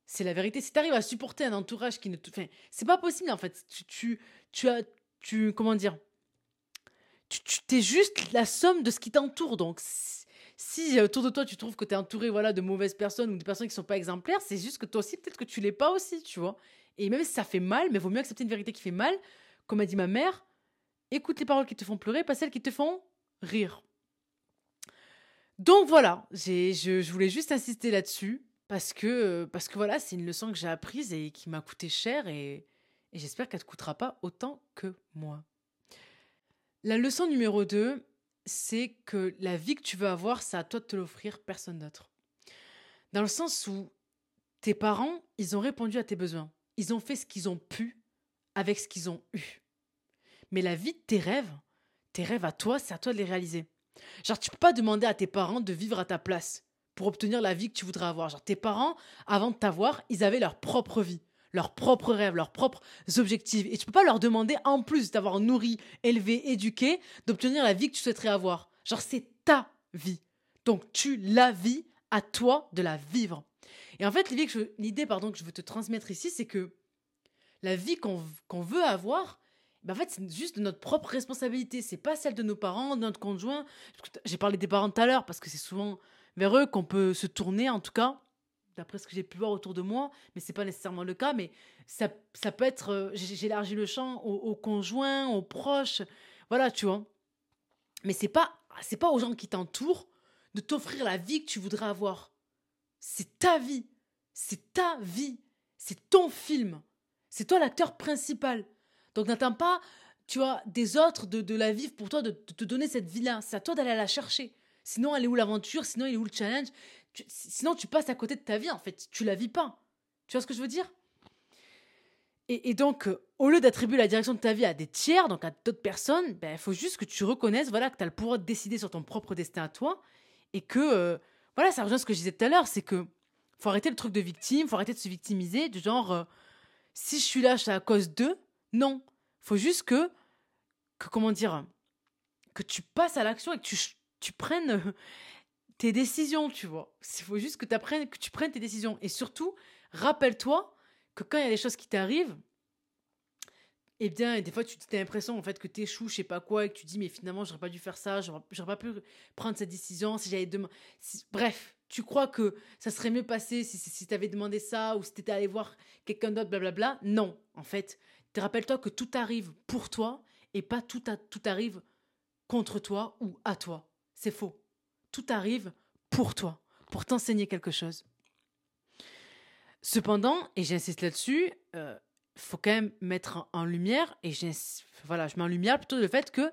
C'est la vérité. Si t'arrives à supporter un entourage qui ne te. Enfin, c'est pas possible en fait. Tu, tu, tu as. Tu, comment dire? Tu t'es juste la somme de ce qui t'entoure. Donc, si euh, autour de toi tu trouves que tu es entouré voilà, de mauvaises personnes ou de personnes qui sont pas exemplaires, c'est juste que toi aussi, peut-être que tu l'es pas aussi, tu vois. Et même si ça fait mal, mais vaut mieux accepter une vérité qui fait mal, comme a dit ma mère, écoute les paroles qui te font pleurer, pas celles qui te font rire. Donc voilà, je, je, voulais juste insister là-dessus parce que, euh, parce que voilà, c'est une leçon que j'ai apprise et qui m'a coûté cher et, et j'espère qu'elle ne te coûtera pas autant que moi. La leçon numéro 2, c'est que la vie que tu veux avoir, c'est à toi de te l'offrir, personne d'autre. Dans le sens où tes parents, ils ont répondu à tes besoins. Ils ont fait ce qu'ils ont pu avec ce qu'ils ont eu. Mais la vie de tes rêves, tes rêves à toi, c'est à toi de les réaliser. Genre, tu peux pas demander à tes parents de vivre à ta place pour obtenir la vie que tu voudrais avoir. Genre, tes parents, avant de t'avoir, ils avaient leur propre vie leurs propres rêves, leurs propres objectifs. Et tu peux pas leur demander, en plus d'avoir nourri, élevé, éduqué, d'obtenir la vie que tu souhaiterais avoir. Genre, c'est ta vie. Donc, tu la vis, à toi de la vivre. Et en fait, l'idée pardon, que je veux te transmettre ici, c'est que la vie qu'on veut avoir, ben en fait, c'est juste de notre propre responsabilité. C'est pas celle de nos parents, de notre conjoint. J'ai parlé des parents tout à l'heure parce que c'est souvent vers eux qu'on peut se tourner, en tout cas d'après ce que j'ai pu voir autour de moi, mais c'est pas nécessairement le cas, mais ça, ça peut être, euh, j'ai élargi le champ aux, conjoints, aux proches, voilà, tu vois. Mais c'est pas, c'est pas aux gens qui t'entourent de t'offrir la vie que tu voudrais avoir. c'est ta vie. C'est ta vie. C'est ton film. C'est toi l'acteur principal. Donc n'attends pas, tu vois, des autres de, la vivre pour toi, de, te donner cette vie-là. C'est à toi d'aller la chercher. Sinon, elle est où l'aventure? Sinon, elle est où le challenge? Sinon, tu passes à côté de ta vie, en fait. Tu la vis pas. Tu vois ce que je veux dire? Et, donc, euh, au lieu d'attribuer la direction de ta vie à des tiers, donc à d'autres personnes, il ben, faut juste que tu reconnaisses voilà, que tu as le pouvoir de décider sur ton propre destin à toi. Et que, euh, voilà, ça rejoint ce que je disais tout à l'heure, c'est que faut arrêter le truc de victime, faut arrêter de se victimiser, du genre, euh, si je suis là, c'est à cause d'eux. Non. faut juste que, que, comment dire, que tu passes à l'action et que tu, tu prennes tes décisions, tu vois. Il faut juste que, que tu prennes tes décisions. Et surtout, rappelle-toi que quand il y a des choses qui t'arrivent, eh bien, des fois, tu as l'impression en fait que tu échoues, je sais pas quoi, et que tu dis, mais finalement, j'aurais pas dû faire ça, j'aurais pas pu prendre cette décision si j'avais demain. Bref, tu crois que ça serait mieux passé si, si, tu avais demandé ça ou si tu étais allé voir quelqu'un d'autre, blablabla. Non, en fait, rappelle-toi que tout arrive pour toi et pas tout, tout arrive contre toi ou à toi. C'est faux. Tout arrive pour toi, pour t'enseigner quelque chose. Cependant, et j'insiste là-dessus, il euh, faut quand même mettre en, lumière, et voilà, je mets en lumière plutôt le fait que,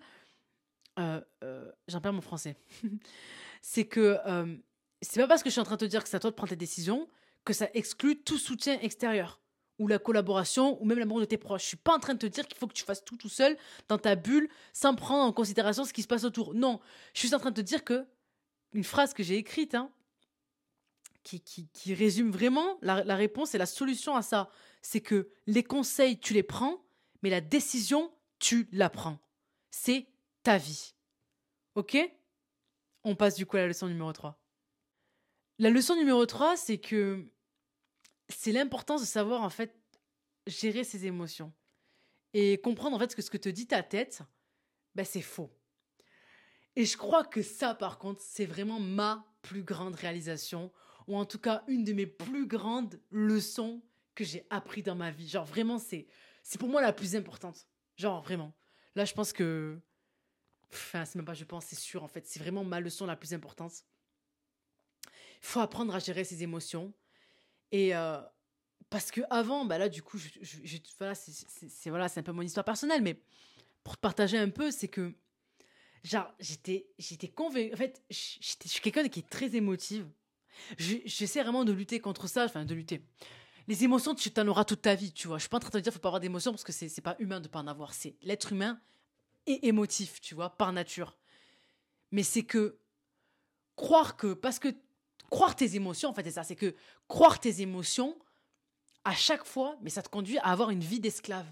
euh, euh, j'en perds mon français, *laughs* c'est que c'est pas parce que je suis en train de te dire que c'est à toi de prendre tes décisions que ça exclut tout soutien extérieur ou la collaboration ou même l'amour de tes proches. Je suis pas en train de te dire qu'il faut que tu fasses tout tout seul dans ta bulle sans prendre en considération ce qui se passe autour. Non, je suis en train de te dire que une phrase que j'ai écrite hein, qui, qui, résume vraiment la, la réponse et la solution à ça, c'est que les conseils, tu les prends, mais la décision, tu la prends. C'est ta vie. Ok? On passe du coup à la leçon numéro 3. La leçon numéro 3, c'est que c'est l'importance de savoir en fait gérer ses émotions et comprendre en fait que ce que te dit ta tête, ben, c'est faux. Et je crois que ça, par contre, c'est vraiment ma plus grande réalisation, ou en tout cas une de mes plus grandes leçons que j'ai appris dans ma vie. Genre vraiment, c'est c'est pour moi la plus importante. Genre vraiment. Là, je pense que, enfin, c'est même pas, je pense, c'est sûr en fait, c'est vraiment ma leçon la plus importante. Il faut apprendre à gérer ses émotions. Et euh, parce que avant, bah là, du coup, je, voilà, c'est voilà, c'est un peu mon histoire personnelle, mais pour te partager un peu, c'est que genre j'étais j'étais convaincue. En fait, je suis quelqu'un qui est très émotive. J'essaie vraiment de lutter contre ça, enfin de lutter. Les émotions, tu en auras toute ta vie, tu vois. Je suis pas en train de te dire faut pas avoir d'émotions parce que c'est c'est pas humain de pas en avoir. C'est l'être humain est émotif, tu vois, par nature. Mais c'est que croire que parce que croire tes émotions, en fait, c'est ça. C'est que croire tes émotions, à chaque fois, mais ça te conduit à avoir une vie d'esclave.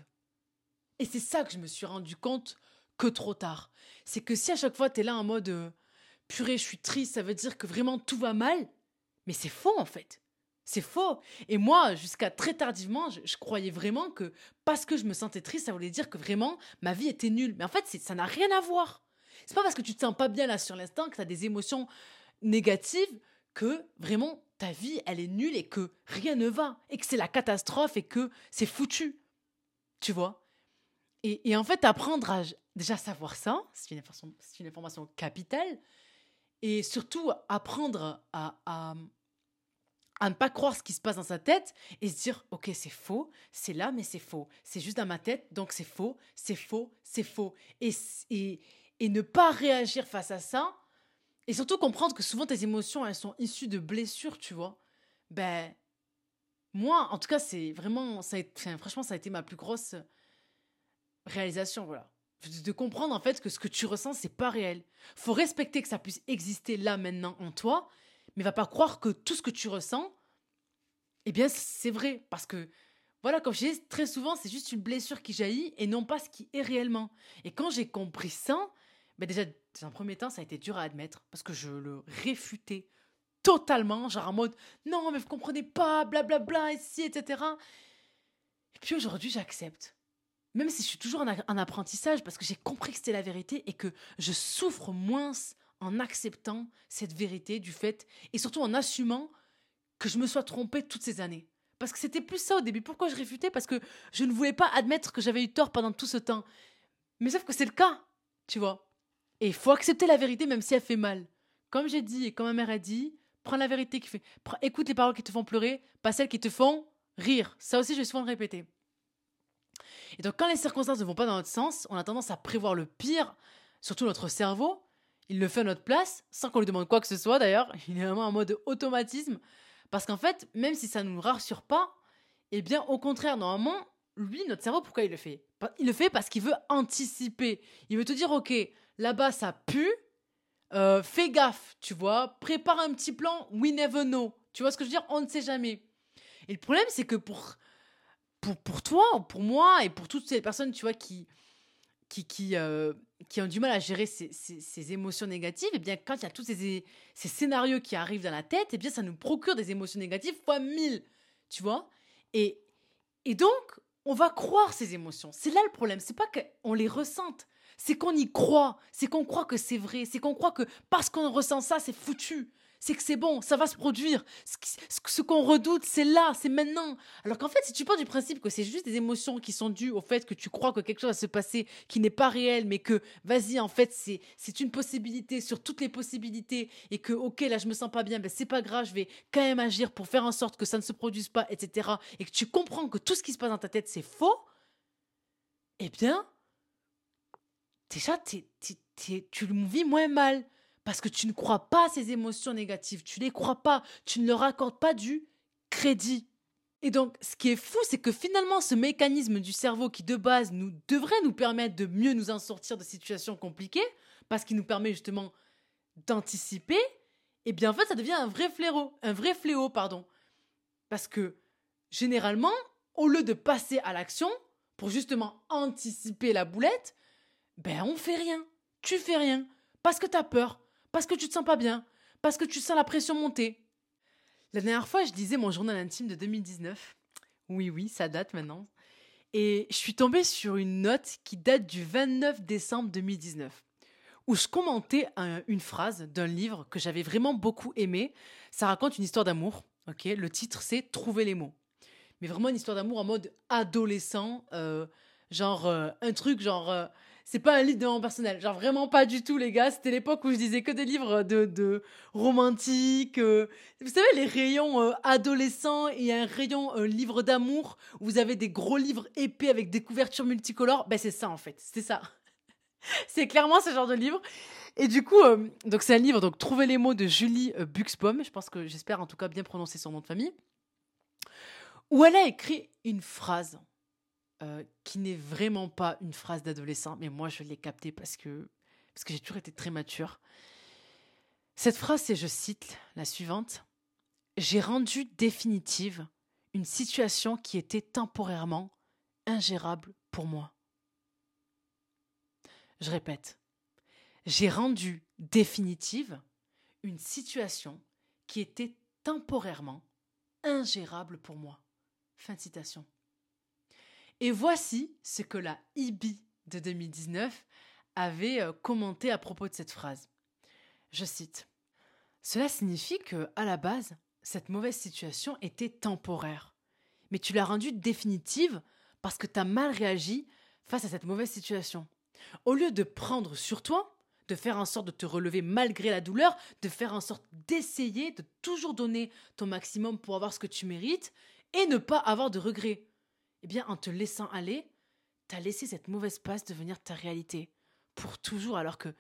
Et c'est ça que je me suis rendu compte que trop tard. C'est que si à chaque fois, tu es là en mode euh, purée, je suis triste, ça veut dire que vraiment tout va mal. Mais c'est faux, en fait. C'est faux. Et moi, jusqu'à très tardivement, je, croyais vraiment que parce que je me sentais triste, ça voulait dire que vraiment ma vie était nulle. Mais en fait, ça n'a rien à voir. C'est pas parce que tu te sens pas bien là sur l'instant que tu as des émotions négatives que vraiment ta vie, elle est nulle et que rien ne va, et que c'est la catastrophe et que c'est foutu. Tu vois? Et, en fait, apprendre à déjà savoir ça, c'est une, information capitale, et surtout apprendre à, à, ne pas croire ce qui se passe dans sa tête et se dire, ok, c'est faux, c'est là, mais c'est faux. C'est juste dans ma tête, donc c'est faux, c'est faux, c'est faux. Et, et, et ne pas réagir face à ça et surtout comprendre que souvent tes émotions, elles sont issues de blessures, tu vois. Ben, moi, en tout cas, c'est vraiment, ça franchement, ça a été ma plus grosse réalisation, voilà. De comprendre en fait que ce que tu ressens, c'est pas réel. Faut respecter que ça puisse exister là maintenant en toi, mais va pas croire que tout ce que tu ressens, eh bien, c'est vrai. Parce que, voilà, comme je dis, très souvent, c'est juste une blessure qui jaillit et non pas ce qui est réellement. Et quand j'ai compris ça, ben déjà, dans un premier temps, ça a été dur à admettre parce que je le réfutais totalement, genre en mode non, mais vous comprenez pas, blablabla, bla, bla, ici, etc. Et puis aujourd'hui, j'accepte. Même si je suis toujours en, apprentissage parce que j'ai compris que c'était la vérité et que je souffre moins en acceptant cette vérité du fait et surtout en assumant que je me sois trompée toutes ces années. Parce que c'était plus ça au début. Pourquoi je réfutais? Parce que je ne voulais pas admettre que j'avais eu tort pendant tout ce temps. Mais sauf que c'est le cas, tu vois. Et il faut accepter la vérité même si elle fait mal. Comme j'ai dit et comme ma mère a dit, prends la vérité qui fait. écoute les paroles qui te font pleurer, pas celles qui te font rire. Ça aussi, je vais souvent le répéter. Et donc, quand les circonstances ne vont pas dans notre sens, on a tendance à prévoir le pire, surtout notre cerveau. Il le fait à notre place, sans qu'on lui demande quoi que ce soit d'ailleurs. Il est vraiment en mode automatisme. Parce qu'en fait, même si ça ne nous rassure pas, eh bien, au contraire, normalement, lui, notre cerveau, pourquoi il le fait? Il le fait parce qu'il veut anticiper. Il veut te dire, ok, là-bas, ça pue. Euh, fais gaffe, tu vois. Prépare un petit plan. We never know. Tu vois ce que je veux dire? On ne sait jamais. Et le problème, c'est que pour, pour, pour toi, pour moi et pour toutes ces personnes, tu vois, qui, qui, qui, euh, qui ont du mal à gérer ces, ces, émotions négatives, et eh bien, quand il y a tous ces, ces scénarios qui arrivent dans la tête, et eh bien, ça nous procure des émotions négatives fois mille. Tu vois et, et donc, on va croire ces émotions. C'est là le problème. C'est pas qu'on les ressente. C'est qu'on y croit. C'est qu'on croit que c'est vrai. C'est qu'on croit que parce qu'on ressent ça, c'est foutu c'est que c'est bon, ça va se produire. Ce, qu'on redoute, c'est là, c'est maintenant. Alors qu'en fait, si tu pars du principe que c'est juste des émotions qui sont dues au fait que tu crois que quelque chose va se passer qui n'est pas réel, mais que, vas-y, en fait, c'est, une possibilité sur toutes les possibilités, et que, ok, là, je me sens pas bien, ben c'est pas grave, je vais quand même agir pour faire en sorte que ça ne se produise pas, etc. Et que tu comprends que tout ce qui se passe dans ta tête, c'est faux, eh bien, déjà, tu le vis moins mal. Parce que tu ne crois pas ces émotions négatives, tu ne les crois pas, tu ne leur accordes pas du crédit. Et donc, ce qui est fou, c'est que finalement, ce mécanisme du cerveau qui de base nous devrait nous permettre de mieux nous en sortir de situations compliquées, parce qu'il nous permet justement d'anticiper, eh bien en fait, ça devient un vrai fléau, un vrai fléau, pardon. Parce que généralement, au lieu de passer à l'action pour justement anticiper la boulette, ben on fait rien. Tu fais rien parce que tu as peur, parce que tu te sens pas bien, parce que tu sens la pression monter. La dernière fois, je disais mon journal intime de 2019. Oui, oui, ça date maintenant. Et je suis tombée sur une note qui date du 29 décembre 2019, où je commentais une phrase d'un livre que j'avais vraiment beaucoup aimé. Ça raconte une histoire d'amour. Le titre c'est Trouver les mots. Mais vraiment une histoire d'amour en mode adolescent, euh, genre euh, un truc genre euh, c'est pas un livre de développement personnel. Genre vraiment pas du tout, les gars. C'était l'époque où je disais que des livres de, de romantiques. Euh. vous savez, les rayons euh, adolescents et un rayon euh, livre d'amour où vous avez des gros livres épais avec des couvertures multicolores. Ben, c'est ça, en fait. C'est ça. *laughs* c'est clairement ce genre de livre. Et du coup, donc c'est un livre, donc Trouver les mots de Julie Buxbaum. Je pense que j'espère en tout cas bien prononcer son nom de famille. Où elle a écrit une phrase euh, qui n'est vraiment pas une phrase d'adolescent, mais moi je l'ai captée parce que, parce que j'ai toujours été très mature. Cette phrase, c'est, je cite, la suivante J'ai rendu définitive une situation qui était temporairement ingérable pour moi. Je répète, j'ai rendu définitive une situation qui était temporairement ingérable pour moi. Fin de citation. Et voici ce que la IBI de 2019 avait euh, commenté à propos de cette phrase. Je cite Cela signifie que, à la base, cette mauvaise situation était temporaire, mais tu l'as rendue définitive parce que tu as mal réagi face à cette mauvaise situation. Au lieu de prendre sur toi, de faire en sorte de te relever malgré la douleur, de faire en sorte d'essayer de toujours donner ton maximum pour avoir ce que tu mérites et ne pas avoir de regrets eh bien, en te laissant aller, t'as laissé cette mauvaise passe devenir ta réalité pour toujours, alors que,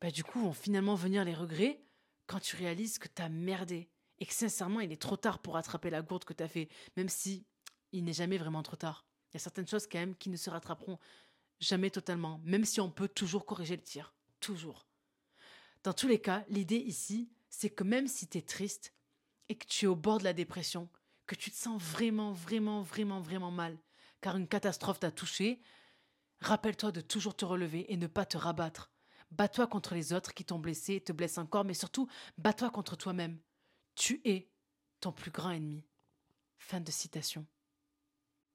bah, du coup, vont finalement venir les regrets quand tu réalises que t'as merdé et que sincèrement, il est trop tard pour rattraper la gourde que t'as fait, même si il n'est jamais vraiment trop tard. Il y a certaines choses quand même qui ne se rattraperont jamais totalement, même si on peut toujours corriger le tir. Toujours. Dans tous les cas, l'idée ici, c'est que même si tu es triste et que tu es au bord de la dépression, que tu te sens vraiment, vraiment, vraiment, vraiment mal, car une catastrophe t'a touché, rappelle-toi de toujours te relever et ne pas te rabattre. Bats-toi contre les autres qui t'ont blessé et te blessent encore, mais surtout, bats-toi contre toi-même. Tu es ton plus grand ennemi. Fin de citation.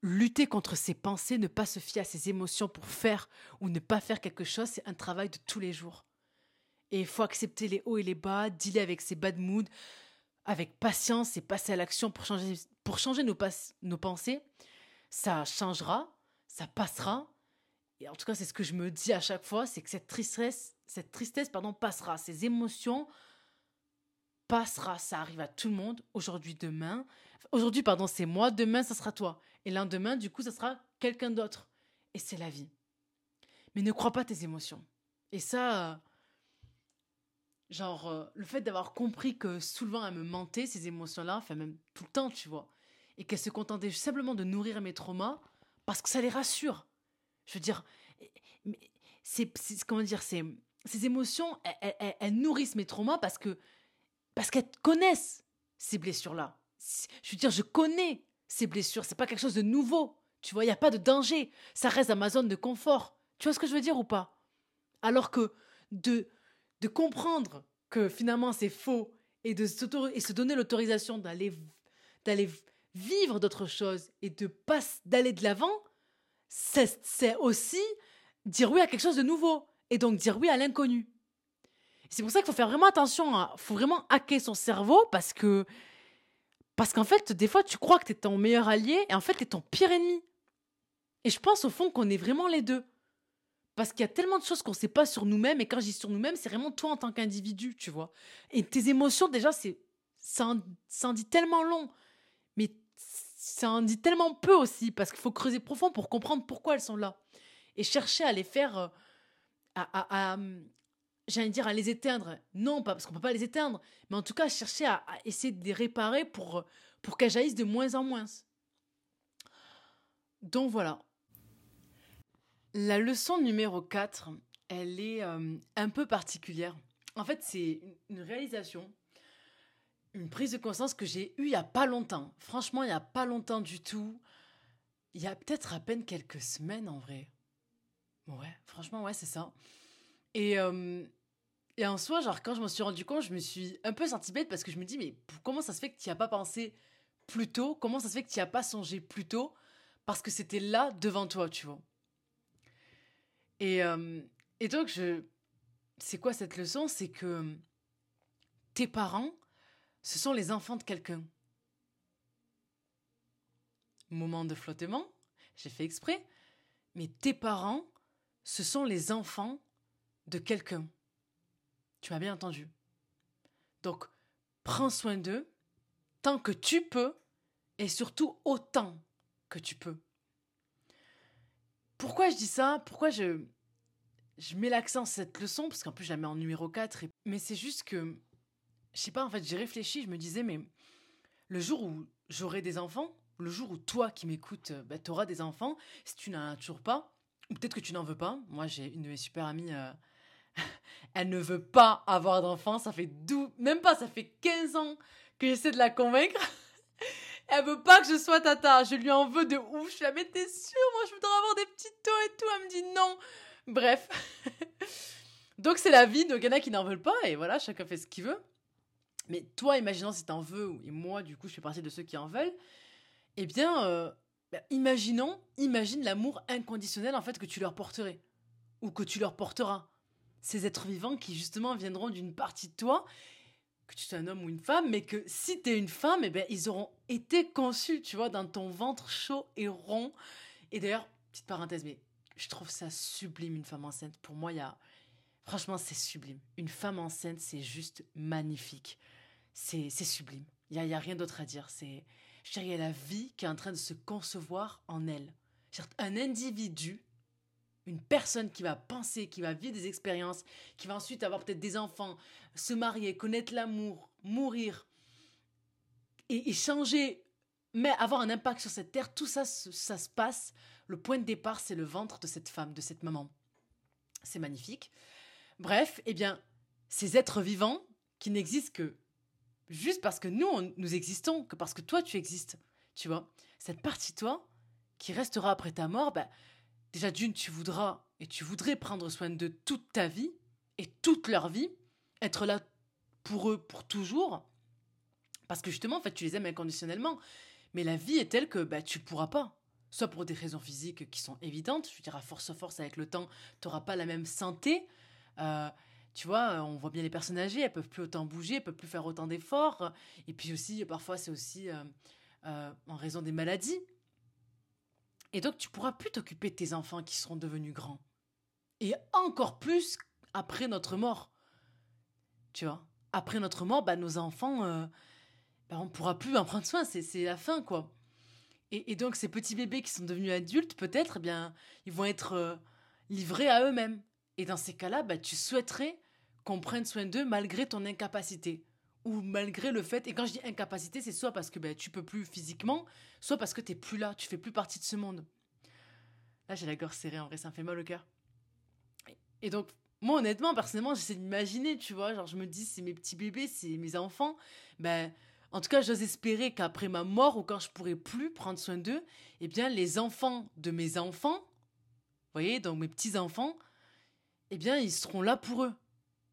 Lutter contre ses pensées, ne pas se fier à ses émotions pour faire ou ne pas faire quelque chose, c'est un travail de tous les jours. Et il faut accepter les hauts et les bas, dealer avec ses bad moods, avec patience et passer à l'action pour changer, nos, pensées, ça changera, ça passera. Et en tout cas, c'est ce que je me dis à chaque fois, c'est que cette tristesse, cette tristesse pardon, passera. Ces émotions passera, ça arrive à tout le monde, aujourd'hui, demain. Aujourd'hui, pardon, c'est moi, demain, ça sera toi. Et lendemain, du coup, ça sera quelqu'un d'autre. Et c'est la vie. Mais ne crois pas tes émotions. Et ça, euh, genre, euh, le fait d'avoir compris que souvent elle me mentait, ces émotions-là, enfin même tout le temps, tu vois, et qu'elle se contentait simplement de nourrir mes traumas parce que ça les rassure. Je veux dire, c'est, comment dire, c'est, ces émotions, elles, nourrissent mes traumas parce que parce qu'elles connaissent ces blessures-là. Je veux dire, je connais ces blessures. C'est pas quelque chose de nouveau. Tu vois, il n'y a pas de danger. Ça reste dans ma zone de confort. Tu vois ce que je veux dire ou pas? Alors que de, de comprendre que finalement c'est faux et de se donner l'autorisation d'aller d'aller vivre d'autres choses et de pas d'aller de l'avant, c'est aussi dire oui à quelque chose de nouveau et donc dire oui à l'inconnu. C'est pour ça qu'il faut faire vraiment attention, il faut vraiment hacker son cerveau parce que parce qu'en fait, des fois, tu crois que tu es ton meilleur allié et en fait, tu es ton pire ennemi. Et je pense au fond qu'on est vraiment les deux. Parce qu'il y a tellement de choses qu'on ne sait pas sur nous-mêmes, et quand je dis sur nous-mêmes, c'est vraiment toi en tant qu'individu, tu vois. Et tes émotions, déjà, c'est ça en, dit tellement long, mais ça en dit tellement peu aussi, parce qu'il faut creuser profond pour comprendre pourquoi elles sont là. Et chercher à les faire, euh, à, à, j'allais dire à les éteindre. Non, pas parce qu'on peut pas les éteindre, mais en tout cas chercher à, essayer de les réparer pour, pour qu'elles jaillissent de moins en moins. Donc voilà. La leçon numéro 4, elle est euh, un peu particulière. En fait, c'est une réalisation, une prise de conscience que j'ai eue il y a pas longtemps. Franchement, il y a pas longtemps du tout. Il y a peut-être à peine quelques semaines en vrai. Ouais, franchement, ouais, c'est ça. Et, euh, et en soi, genre, quand je m'en suis rendu compte, je me suis un peu senti bête parce que je me dis, mais comment ça se fait que tu n'y as pas pensé plus tôt? Comment ça se fait que tu n'y as pas songé plus tôt? Parce que c'était là devant toi, tu vois. Et, euh, et donc, c'est quoi cette leçon? C'est que tes parents, ce sont les enfants de quelqu'un. Moment de flottement, j'ai fait exprès, mais tes parents, ce sont les enfants de quelqu'un. Tu m'as bien entendu. Donc, prends soin d'eux tant que tu peux et surtout autant que tu peux. Pourquoi je dis ça? Pourquoi je, je mets l'accent sur cette leçon? Parce qu'en plus, je la mets en numéro 4. Mais c'est juste que, je sais pas, en fait, j'ai réfléchi, je me disais, mais le jour où j'aurai des enfants, le jour où toi qui m'écoutes, bah, tu auras des enfants, si tu n'en as toujours pas, ou peut-être que tu n'en veux pas. Moi, j'ai une de mes super amies. Euh, *laughs* elle ne veut pas avoir d'enfant. Ça fait dou... même pas, ça fait 15 ans que j'essaie de la convaincre. Elle veut pas que je sois tata. Je lui en veux de ouf. Je suis là, mais t'es sûre, moi je voudrais avoir des petits taux et tout. Elle me dit non. Bref. *laughs* Donc c'est la vie. Donc il y en a qui n'en veulent pas. Et voilà, chacun fait ce qu'il veut. Mais toi, imaginons si t'en veux, et moi, du coup, je fais partie de ceux qui en veulent. Eh bien, euh, bah, imaginons, imagine l'amour inconditionnel en fait que tu leur porterais. Ou que tu leur porteras ces êtres vivants qui justement viendront d'une partie de toi, que tu sois un homme ou une femme, mais que si tu es une femme, eh ben, ils auront été conçus, tu vois, dans ton ventre chaud et rond. Et d'ailleurs, petite parenthèse, mais je trouve ça sublime, une femme enceinte. Pour moi, y a... Franchement, c'est sublime. Une femme enceinte, c'est juste magnifique. C'est sublime. Il n'y a, a rien d'autre à dire. C'est, je dirais, il y a la vie qui est en train de se concevoir en elle. Un individu une personne qui va penser, qui va vivre des expériences, qui va ensuite avoir peut-être des enfants, se marier, connaître l'amour, mourir et, changer, mais avoir un impact sur cette terre, tout ça, ça se passe. Le point de départ, c'est le ventre de cette femme, de cette maman. C'est magnifique. Bref, eh bien, ces êtres vivants qui n'existent que juste parce que nous, nous existons, que parce que toi, tu existes, tu vois. Cette partie toi qui restera après ta mort, bah, Déjà d'une, tu voudras et tu voudrais prendre soin de toute ta vie et toute leur vie, être là pour eux pour toujours, parce que justement, en fait, tu les aimes inconditionnellement. Mais la vie est telle que bah, tu pourras pas. Soit pour des raisons physiques qui sont évidentes, je veux dire, à force force avec le temps, tu n'auras pas la même santé. Euh, tu vois, on voit bien les personnes âgées, elles peuvent plus autant bouger, elles peuvent plus faire autant d'efforts. Et puis aussi, parfois, c'est aussi euh, euh, en raison des maladies. Et donc, tu pourras plus t'occuper de tes enfants qui seront devenus grands. Et encore plus après notre mort. Tu vois? Après notre mort, bah, nos enfants, euh, bah, on ne pourra plus en prendre soin, c'est la fin, quoi. Et, donc, ces petits bébés qui sont devenus adultes, peut-être, eh bien, ils vont être euh, livrés à eux-mêmes. Et dans ces cas-là, bah, tu souhaiterais qu'on prenne soin d'eux malgré ton incapacité. Ou malgré le fait, et quand je dis incapacité, c'est soit parce que ben, tu peux plus physiquement, soit parce que tu n'es plus là, tu fais plus partie de ce monde. Là, j'ai la gorge serrée, en vrai, ça me fait mal au cœur. Et donc, moi, honnêtement, personnellement, j'essaie d'imaginer, tu vois. Genre, je me dis, c'est mes petits bébés, c'est mes enfants. Ben, en tout cas, j'ose espérer qu'après ma mort ou quand je pourrai plus prendre soin d'eux, eh bien, les enfants de mes enfants, voyez, donc mes petits-enfants, eh bien, ils seront là pour eux,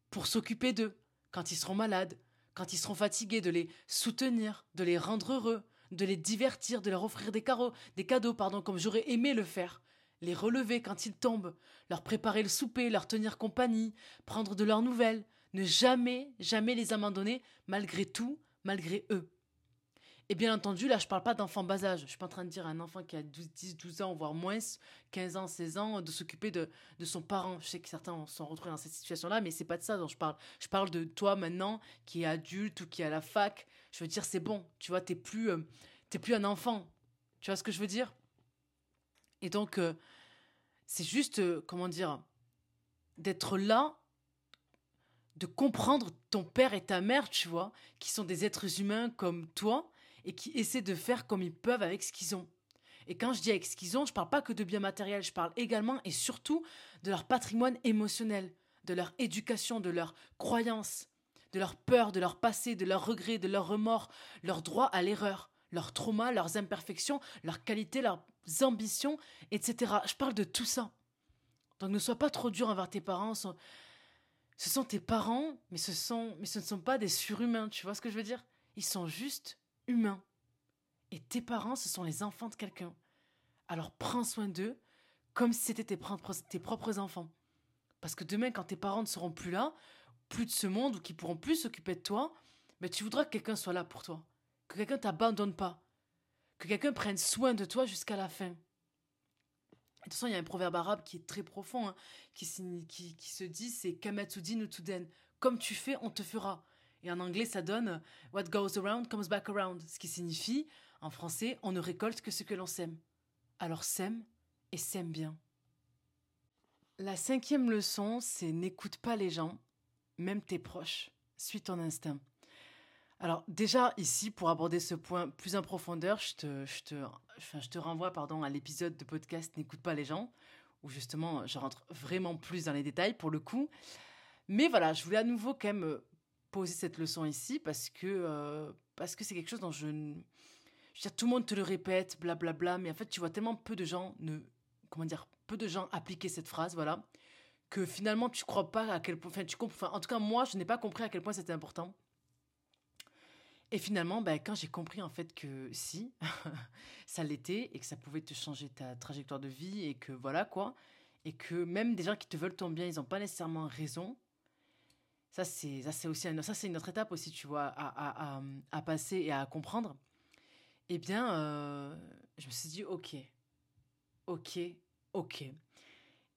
pour s'occuper d'eux, quand ils seront malades, quand ils seront fatigués, de les soutenir, de les rendre heureux, de les divertir, de leur offrir des, cadeaux, des cadeaux, pardon, comme j'aurais aimé le faire les relever quand ils tombent, leur préparer le souper, leur tenir compagnie, prendre de leurs nouvelles, ne jamais, jamais les abandonner, malgré tout, malgré eux. Et bien entendu, là, je parle pas d'enfant bas âge. Je suis pas en train de dire à un enfant qui a 12, 10, 12 ans, voire moins, 15 ans, 16 ans, de s'occuper de, de son parent. Je sais que certains sont retrouvés dans cette situation-là, mais c'est pas de ça dont je parle. Je parle de toi maintenant, qui est adulte ou qui est à la fac. Je veux dire, c'est bon. Tu vois, t'es plus, euh, plus un enfant. Tu vois ce que je veux dire? Et donc, euh, c'est juste, euh, comment dire, d'être là, de comprendre ton père et ta mère, tu vois, qui sont des êtres humains comme toi et qui essaient de faire comme ils peuvent avec ce qu'ils ont. Et quand je dis avec ce qu'ils ont, je parle pas que de biens matériels, je parle également et surtout de leur patrimoine émotionnel, de leur éducation, de leurs croyances, de leur peur, de leur passé, de leurs regrets, de leurs remords, leur droit à l'erreur, leurs traumas, leurs imperfections, leurs qualités, leurs ambitions, etc. Je parle de tout ça. Donc ne sois pas trop dur envers tes parents. Ce sont tes parents, mais ce, sont, mais ce ne sont pas des surhumains, tu vois ce que je veux dire? Ils sont juste humains. Et tes parents, ce sont les enfants de quelqu'un. Alors prends soin d'eux comme si c'était tes, propres enfants. Parce que demain, quand tes parents ne seront plus là, plus de ce monde, ou qui pourront plus s'occuper de toi, mais tu voudras que quelqu'un soit là pour toi que quelqu'un t'abandonne pas, que quelqu'un prenne soin de toi jusqu'à la fin. De toute façon, il y a un proverbe arabe qui est très profond, hein, qui, qui, se dit c'est. Comme tu fais, on te fera. Et en anglais, ça donne What goes around comes back around, ce qui signifie, en français, on ne récolte que ce que l'on sème. Alors sème et sème bien. La cinquième leçon, c'est n'écoute pas les gens, même tes proches. Suis ton instinct. Alors déjà ici, pour aborder ce point plus en profondeur, je te, je te, je te renvoie pardon, à l'épisode de podcast N'écoute pas les gens, où justement je rentre vraiment plus dans les détails pour le coup. Mais voilà, je voulais à nouveau quand même euh, poser cette leçon ici parce que euh, parce que c'est quelque chose dont je, je veux dire, tout le monde te le répète, blablabla, bla, bla, mais en fait tu vois tellement peu de gens ne, comment dire, peu de gens appliquer cette phrase, voilà, que finalement tu crois pas à quel point, enfin tu comprends, en tout cas moi je n'ai pas compris à quel point c'était important. Et finalement, bah, quand j'ai compris en fait que si, *laughs* ça l'était et que ça pouvait te changer ta trajectoire de vie et que voilà quoi, et que même des gens qui te veulent ton bien, ils n'ont pas nécessairement raison. Ça c'est ça c'est aussi ça c'est une autre étape aussi, tu vois, à, à, passer et à comprendre. Eh bien, euh, je me suis dit ok, ok, ok.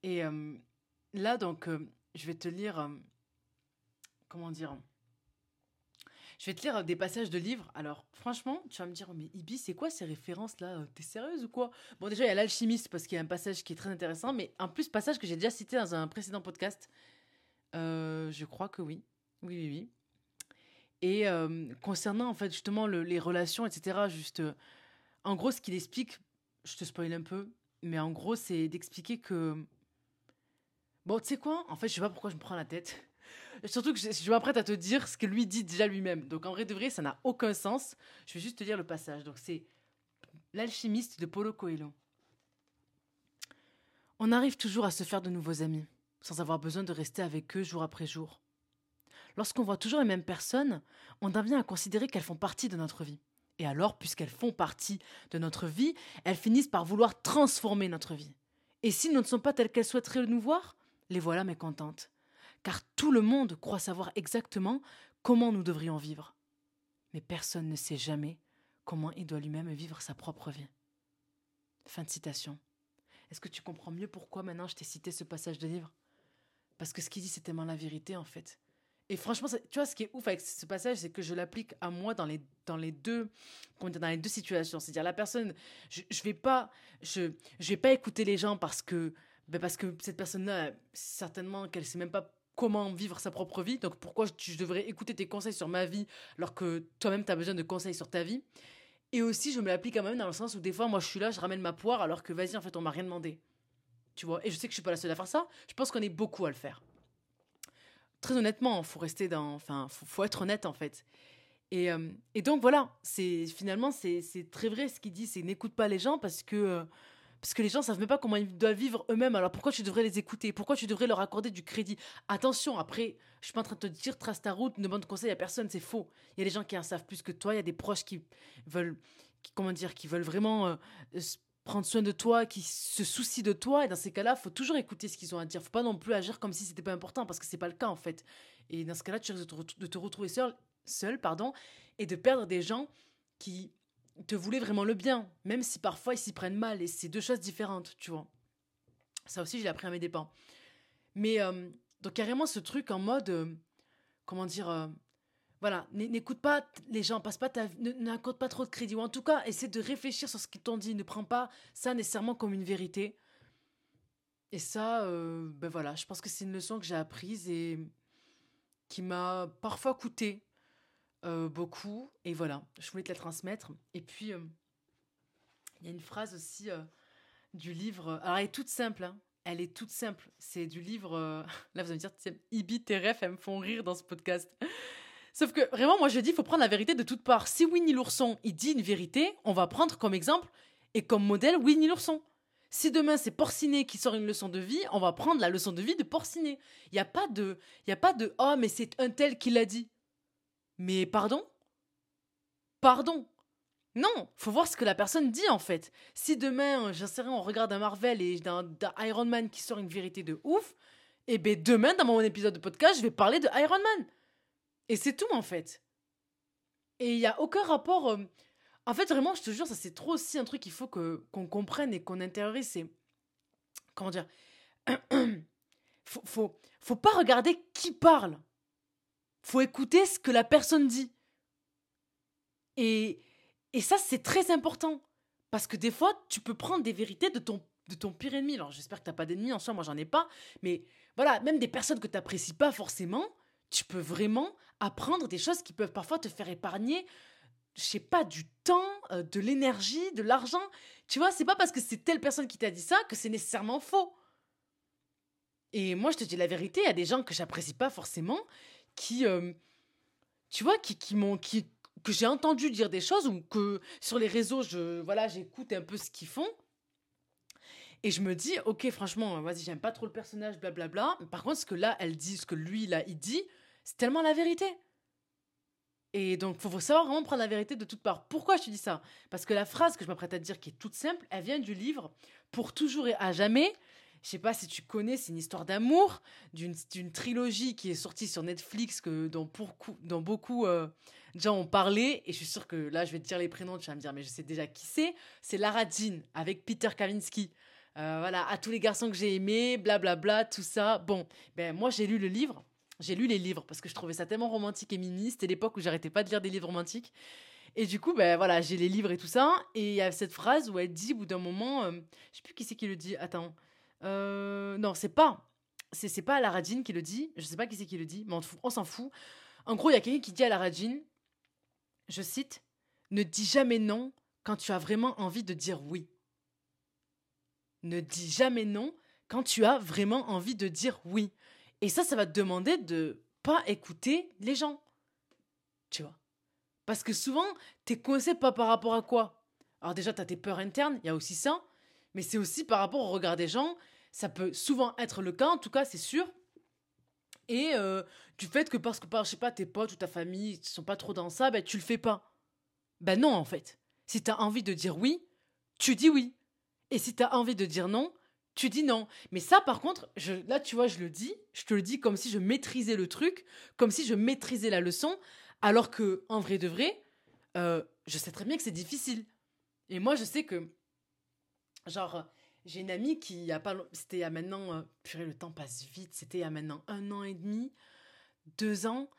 Et euh, là donc, euh, je vais te lire, comment dire je vais te lire des passages de livres. Alors, franchement, tu vas me dire, mais Ibi, c'est quoi ces références-là? T'es sérieuse ou quoi? Bon, déjà, il y a l'alchimiste parce qu'il y a un passage qui est très intéressant, mais en plus, passage que j'ai déjà cité dans un précédent podcast. Euh, je crois que oui. Oui, oui, oui. Et euh, concernant, en fait, justement, les relations, etc., juste. Euh, en gros, ce qu'il explique, je te spoil un peu, mais en gros, c'est d'expliquer que. Bon, tu sais quoi? En fait, je sais pas pourquoi je me prends la tête. *laughs* Surtout que je, je m'apprête à te dire ce que lui dit déjà lui-même. Donc en vrai de vrai, ça n'a aucun sens. Je vais juste te lire le passage. Donc c'est L'alchimiste de Paulo Coelho. On arrive toujours à se faire de nouveaux amis, sans avoir besoin de rester avec eux jour après jour. Lorsqu'on voit toujours les mêmes personnes, on en vient à considérer qu'elles font partie de notre vie. Et alors, puisqu'elles font partie de notre vie, elles finissent par vouloir transformer notre vie. Et s'ils ne sont pas telles qu'elles souhaiteraient nous voir, les voilà mécontentes car tout le monde croit savoir exactement comment nous devrions vivre. Mais personne ne sait jamais comment il doit lui-même vivre sa propre vie. Fin de citation. Est-ce que tu comprends mieux pourquoi maintenant je t'ai cité ce passage de livre? Parce que ce qu'il dit, c'est tellement la vérité en fait. et franchement, tu vois, ce qui est ouf avec ce passage, c'est que je l'applique à moi dans les, dans les deux, dans les deux situations. C'est-à-dire, la personne, je, je vais pas, je, je vais pas écouter les gens parce que, ben parce que cette personne-là, certainement qu'elle sait même pas comment vivre sa propre vie. Donc, pourquoi je, devrais écouter tes conseils sur ma vie alors que toi-même, tu as besoin de conseils sur ta vie? Et aussi, je me l'applique quand même dans le sens où des fois, moi, je suis là, je ramène ma poire alors que, vas-y, en fait, on m'a rien demandé. Tu vois, et je sais que je suis pas la seule à faire ça. Je pense qu'on est beaucoup à le faire très honnêtement, faut rester dans, enfin, faut, être honnête en fait. Et, euh, et donc voilà, c'est finalement c'est très vrai ce qu'il dit, c'est n'écoute pas les gens parce que euh, parce que les gens savent même pas comment ils doivent vivre eux-mêmes. Alors pourquoi tu devrais les écouter? Pourquoi tu devrais leur accorder du crédit? Attention, après, je suis pas en train de te dire trace ta route, ne demande conseil à personne, c'est faux. Il y a des gens qui en savent plus que toi, il y a des proches qui veulent, comment dire, qui veulent vraiment euh, prendre soin de toi, qui se soucient de toi. Et dans ces cas-là, faut toujours écouter ce qu'ils ont à dire. Faut pas non plus agir comme si c'était pas important, parce que c'est pas le cas en fait. Et dans ce cas-là, tu risques de te, retrouver seul, seul, pardon, et de perdre des gens qui te voulaient vraiment le bien, même si parfois ils s'y prennent mal. Et c'est deux choses différentes, tu vois. Ça aussi, j'ai appris à mes dépens. Mais euh, donc carrément ce truc en mode, euh, comment dire, euh, voilà, n'écoute pas les gens, passe pas n'accorde pas trop de crédit, ou en tout cas, essaie de réfléchir sur ce qu'ils t'ont dit, ne prends pas ça nécessairement comme une vérité. Et ça, euh, ben voilà, je pense que c'est une leçon que j'ai apprise et qui m'a parfois coûté euh, beaucoup. Et voilà, je voulais te la transmettre. Et puis, euh, il y a une phrase aussi du livre. Alors, elle est toute simple, hein. Elle est toute simple. C'est du livre. *laughs* Là, vous allez me dire, Ibi, tes rêves, elles me font rire dans ce podcast. Sauf que vraiment, moi je dis, il faut prendre la vérité de toutes parts. Si Winnie l'ourson, il dit une vérité, on va prendre comme exemple et comme modèle Winnie l'ourson. Si demain c'est Porcinet qui sort une leçon de vie, on va prendre la leçon de vie de Porcinet. Il n'y a pas de, il a pas de, oh mais c'est un tel qui l'a dit. Mais pardon, pardon. Non, faut voir ce que la personne dit en fait. Si demain, sais rien, on regarde un Marvel et d'un Iron Man qui sort une vérité de ouf, et eh ben demain dans mon épisode de podcast, je vais parler de Iron Man. Et c'est tout en fait. Et il n'y a aucun rapport. Euh, en fait, vraiment, je te jure, ça c'est trop aussi un truc qu'il faut que qu'on comprenne et qu'on intériorise. Comment dire *clears throat* faut, faut, faut pas regarder qui parle. Faut écouter ce que la personne dit. Et, et ça, c'est très important. Parce que des fois, tu peux prendre des vérités de ton, de ton pire ennemi. Alors, j'espère que tu n'as pas d'ennemis en soi, moi, j'en ai pas. Mais voilà, même des personnes que tu n'apprécies pas forcément, tu peux vraiment apprendre des choses qui peuvent parfois te faire épargner, je sais pas, du temps, euh, de l'énergie, de l'argent. Tu vois, c'est pas parce que c'est telle personne qui t'a dit ça que c'est nécessairement faux. Et moi, je te dis la vérité, il y a des gens que j'apprécie pas forcément, qui, euh, tu vois, qui, qui m'ont, qui, que j'ai entendu dire des choses ou que sur les réseaux, je, voilà, j'écoute un peu ce qu'ils font. Et je me dis, ok, franchement, vas-y, j'aime pas trop le personnage, blablabla. Par contre, ce que là, elle dit, ce que lui, là, il dit, c'est tellement la vérité. Et donc, il faut savoir vraiment prendre la vérité de toutes parts. Pourquoi je te dis ça? Parce que la phrase que je m'apprête à te dire, qui est toute simple, elle vient du livre Pour toujours et à jamais. Je sais pas si tu connais, c'est une histoire d'amour d'une trilogie qui est sortie sur Netflix que beaucoup, dont beaucoup euh, de gens ont parlé. Et je suis sûre que là, je vais te dire les prénoms, tu vas me dire, mais je sais déjà qui c'est. C'est Lara Jean avec Peter Kavinsky. Euh, voilà, à tous les garçons que j'ai aimés, blablabla, bla, bla, tout ça. Bon, ben moi j'ai lu le livre j'ai lu les livres parce que je trouvais ça tellement romantique et mimi. C'était l'époque où j'arrêtais pas de lire des livres romantiques. Et du coup, ben voilà, j'ai les livres et tout ça. Et il y a cette phrase où elle dit, au bout d'un moment, euh, je sais plus qui c'est qui le dit. Attends, euh, non, c'est pas, c'est pas Alaradine qui le dit. Je sais pas qui c'est qui le dit, mais on, s'en fout. En gros, il y a quelqu'un qui dit à Alaradine, je cite, ne dis jamais non quand tu as vraiment envie de dire oui. Ne dis jamais non quand tu as vraiment envie de dire oui. Et ça, ça va te demander de pas écouter les gens. Tu vois Parce que souvent, t'es coincé pas par rapport à quoi? Alors déjà, t'as tes peurs internes, il y a aussi ça. Mais c'est aussi par rapport au regard des gens. Ça peut souvent être le cas, en tout cas, c'est sûr. Et euh, du fait que parce que, je sais pas, tes potes ou ta famille ne sont pas trop dans ça, ben tu le fais pas. Ben non, en fait. Si t'as envie de dire oui, tu dis oui. Et si t'as envie de dire non, tu dis non. Mais ça, par contre, là, tu vois, je le dis, je te le dis comme si je maîtrisais le truc, comme si je maîtrisais la leçon, alors que, en vrai de vrai, euh, je sais très bien que c'est difficile. Et moi, je sais que, genre, j'ai une amie qui a pas, c'était il y a maintenant, euh, purée, le temps passe vite, c'était il y a maintenant un an et demi. deux ans,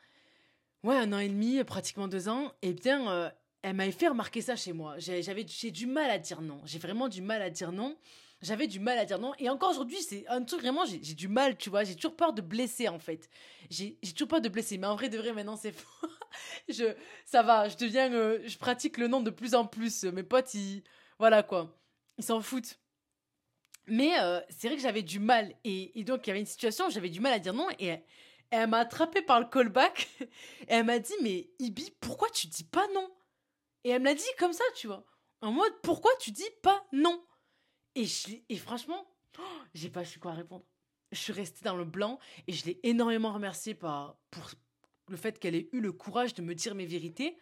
ouais, un an et demi, pratiquement deux ans, eh bien, euh, elle m'avait fait remarquer ça chez moi. J'avais, j'ai du mal à dire non. J'ai vraiment du mal à dire non. J'avais du mal à dire non. Et encore aujourd'hui, c'est un truc vraiment, j'ai du mal, tu vois. J'ai toujours peur de blesser, en fait. J'ai toujours peur de blesser. Mais en vrai, de vrai, maintenant, c'est faux. *laughs* je, ça va, je deviens, euh, je pratique le nom de plus en plus. Mes potes, ils, voilà quoi. Ils s'en foutent. Mais euh, c'est vrai que j'avais du mal. Et, donc, il y avait une situation où j'avais du mal à dire non. Et elle, m'a attrapé par le callback. et *laughs* elle m'a dit, mais Ibi, pourquoi tu dis pas non? Et elle me l'a dit comme ça, tu vois. En mode, pourquoi tu dis pas non? Et, franchement, j'ai pas su quoi répondre. Je suis restée dans le blanc et je l'ai énormément remerciée pour le fait qu'elle ait eu le courage de me dire mes vérités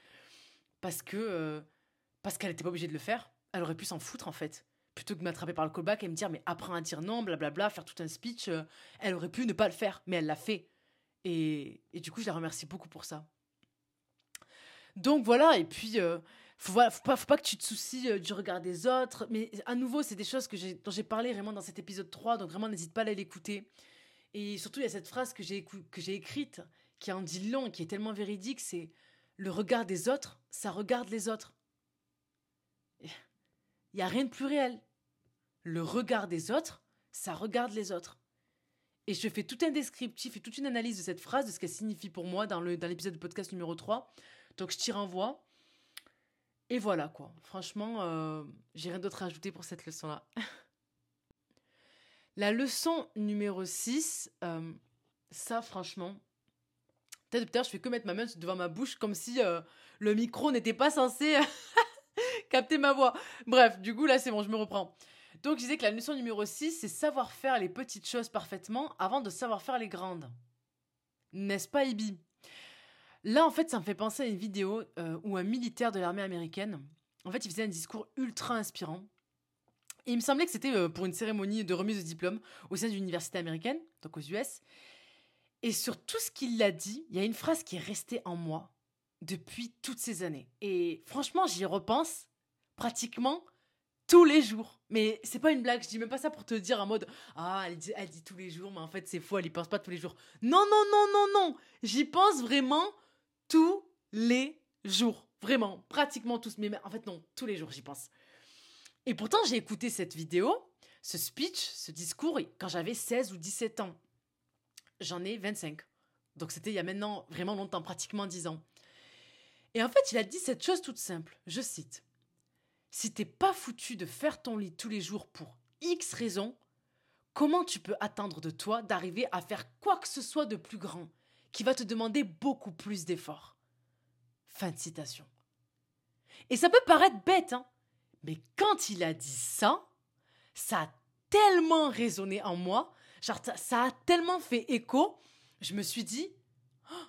parce que euh, parce qu'elle n'était pas obligée de le faire. Elle aurait pu s'en foutre en fait. Plutôt que m'attraper par le callback et me dire mais apprends à dire non, blablabla, faire tout un speech, euh, elle aurait pu ne pas le faire, mais elle l'a fait. Et, et, du coup, je la remercie beaucoup pour ça. Donc voilà, et puis euh, faut, faut, pas, pas que tu te soucies euh, du regard des autres. Mais à nouveau, c'est des choses que dont j'ai parlé vraiment dans cet épisode 3, donc vraiment n'hésite pas à l'écouter. Et surtout, il y a cette phrase que j'ai, écrite, qui en dit long, qui est tellement véridique, c'est le regard des autres, ça regarde les autres. Il n'y a rien de plus réel. Le regard des autres, ça regarde les autres. Et je fais tout un descriptif et toute une analyse de cette phrase, de ce qu'elle signifie pour moi dans, dans l'épisode de podcast numéro 3. Donc je t'y renvoie. Et voilà quoi. Franchement, euh, j'ai rien d'autre à ajouter pour cette leçon-là. *laughs* La leçon numéro 6, euh, ça franchement, peut-être je fais que mettre ma main devant ma bouche comme si euh, le micro n'était pas censé *laughs* capter ma voix. Bref, du coup là c'est bon, je me reprends. Donc je disais que la leçon numéro 6, c'est savoir faire les petites choses parfaitement avant de savoir faire les grandes. N'est-ce pas Ibi? Là, en fait, ça me fait penser à une vidéo euh, où un militaire de l'armée américaine, en fait, il faisait un discours ultra inspirant. Il me semblait que c'était euh, pour une cérémonie de remise de diplôme au sein d'une université américaine, donc aux US. Et sur tout ce qu'il a dit, il y a une phrase qui est restée en moi depuis toutes ces années. Et franchement, j'y repense pratiquement tous les jours. Mais c'est pas une blague, je dis même pas ça pour te dire en mode Ah, elle dit, elle dit tous les jours, mais en fait c'est faux, elle y pense pas tous les jours. Non, non, non, non, non J'y pense vraiment tous les jours. Vraiment, pratiquement tous. Mais en fait, non, tous les jours, j'y pense. Et pourtant, j'ai écouté cette vidéo, ce speech, ce discours, quand j'avais 16 ou 17 ans. J'en ai 25. Donc c'était il y a maintenant vraiment longtemps, pratiquement 10 ans. Et en fait, il a dit cette chose toute simple. Je cite. Si t'es pas foutu de faire ton lit tous les jours pour X raisons, comment tu peux attendre de toi d'arriver à faire quoi que ce soit de plus grand? Qui va te demander beaucoup plus d'efforts. Fin de citation. Et ça peut paraître bête, hein, mais quand il a dit ça, ça a tellement résonné en moi, genre ça, a tellement fait écho, je me suis dit, oh,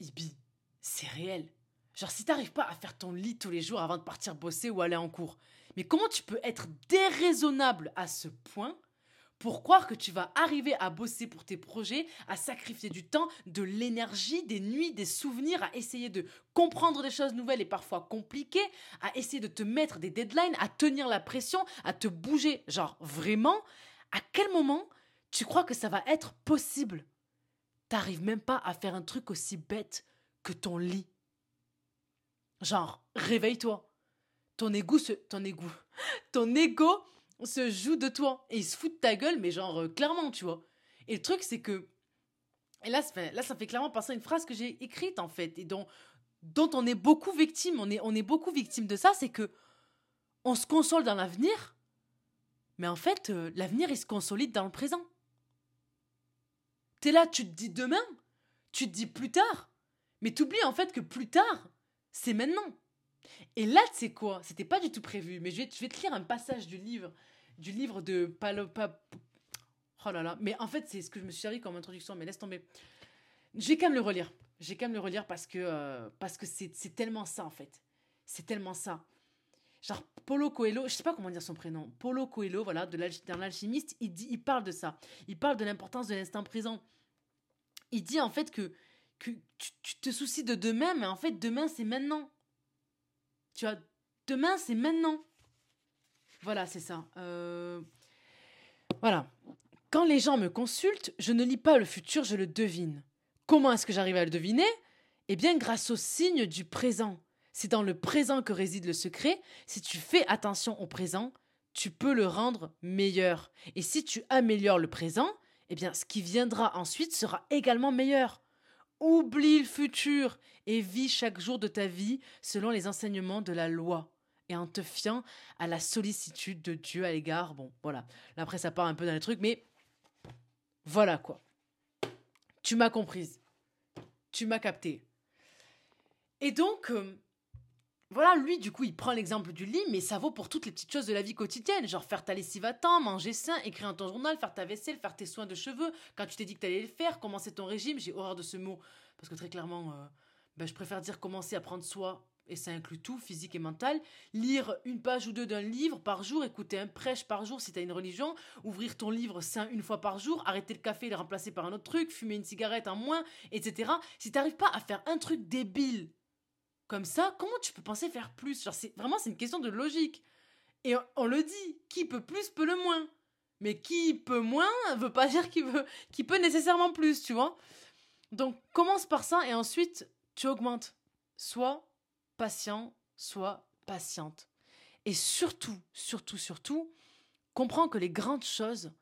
Ibi, c'est réel. Genre si t'arrives pas à faire ton lit tous les jours avant de partir bosser ou aller en cours, mais comment tu peux être déraisonnable à ce point pour croire que tu vas arriver à bosser pour tes projets, à sacrifier du temps, de l'énergie, des nuits, des souvenirs, à essayer de comprendre des choses nouvelles et parfois compliquées, à essayer de te mettre des deadlines, à tenir la pression, à te bouger. Genre, vraiment, à quel moment tu crois que ça va être possible? T'arrives même pas à faire un truc aussi bête que ton lit. Genre, réveille-toi. Ton égout, ton égout, ton ego se joue de toi et il se fout de ta gueule, mais genre euh, clairement, tu vois. Et le truc, c'est que. Et là, ça fait, là, ça fait clairement penser à une phrase que j'ai écrite, en fait, et dont, dont on est beaucoup victime. On est, on est beaucoup victime de ça, c'est que on se console dans l'avenir, mais en fait, euh, l'avenir, il se consolide dans le présent. T'es là, tu te dis demain, tu te dis plus tard, mais t'oublies en fait que plus tard, c'est maintenant. Et là, tu sais quoi C'était pas du tout prévu, mais je vais, te lire un passage du livre, du livre de Palopa. Oh là là, mais en fait, c'est ce que je me suis servi comme introduction, mais laisse tomber. J'ai quand même le relire. J'ai quand même le relire parce que euh, parce que c'est tellement ça en fait. C'est tellement ça. Genre Polo Coelho, je sais pas comment dire son prénom. Polo Coelho, voilà, de l'alchimiste, il dit, il parle de ça. Il parle de l'importance de l'instant présent. Il dit en fait que que tu, tu te soucies de demain, mais en fait demain c'est maintenant. Tu vois, demain, c'est maintenant. Voilà, c'est ça. Euh, voilà. Quand les gens me consultent, je ne lis pas le futur, je le devine. Comment est-ce que j'arrive à le deviner? Eh bien, grâce au signe du présent. C'est dans le présent que réside le secret. Si tu fais attention au présent, tu peux le rendre meilleur. Et si tu améliores le présent, eh bien, ce qui viendra ensuite sera également meilleur. Oublie le futur et vis chaque jour de ta vie selon les enseignements de la loi et en te fiant à la sollicitude de Dieu à l'égard. Bon, voilà. Là, après, ça part un peu dans les trucs, mais voilà quoi. Tu m'as comprise. Tu m'as capté. Et donc, euh, voilà, lui, du coup, il prend l'exemple du lit, mais ça vaut pour toutes les petites choses de la vie quotidienne, genre faire ta lessive à temps, manger sain, écrire dans ton journal, faire ta vaisselle, faire tes soins de cheveux, quand tu t'es dit que t'allais le faire, commencer ton régime, j'ai horreur de ce mot, parce que très clairement, ben, je préfère dire commencer à prendre soin, et ça inclut tout, physique et mental, lire une page ou deux d'un livre par jour, écouter un prêche par jour si t'as une religion, ouvrir ton livre sain une fois par jour, arrêter le café et le remplacer par un autre truc, fumer une cigarette en moins, etc. Si t'arrives pas à faire un truc débile comme ça, comment tu peux penser faire plus? Genre, c'est vraiment c'est une question de logique. Et on, le dit, qui peut plus peut le moins. Mais qui peut moins veut pas *laughs* dire qu'il veut, qui peut nécessairement plus, tu vois? Donc commence par ça et ensuite tu augmentes. Sois patient, sois patiente. Et surtout, surtout, surtout, comprends que les grandes choses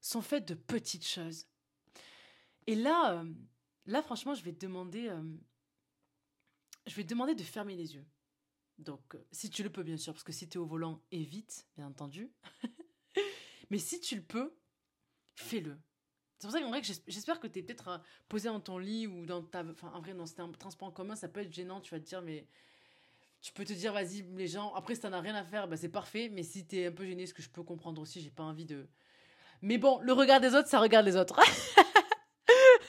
sont faites de petites choses. Et là, euh, là franchement, je vais te demander euh, je vais te demander de fermer les yeux. Donc, euh, si tu le peux, bien sûr, parce que si tu es au volant, évite, bien entendu. *laughs* Mais si tu le peux, fais-le. C'est pour ça qu'en vrai, j'espère que tu es peut-être euh, posé dans ton lit ou dans ta. Enfin, en vrai, non, c'était un transport en commun, ça peut être gênant, tu vas te dire, mais. Tu peux te dire, vas-y, les gens. Après, si t'en as rien à faire, bah, c'est parfait. Mais si t'es un peu gêné, ce que je peux comprendre aussi, j'ai pas envie de. Mais bon, le regard des autres, ça regarde les autres.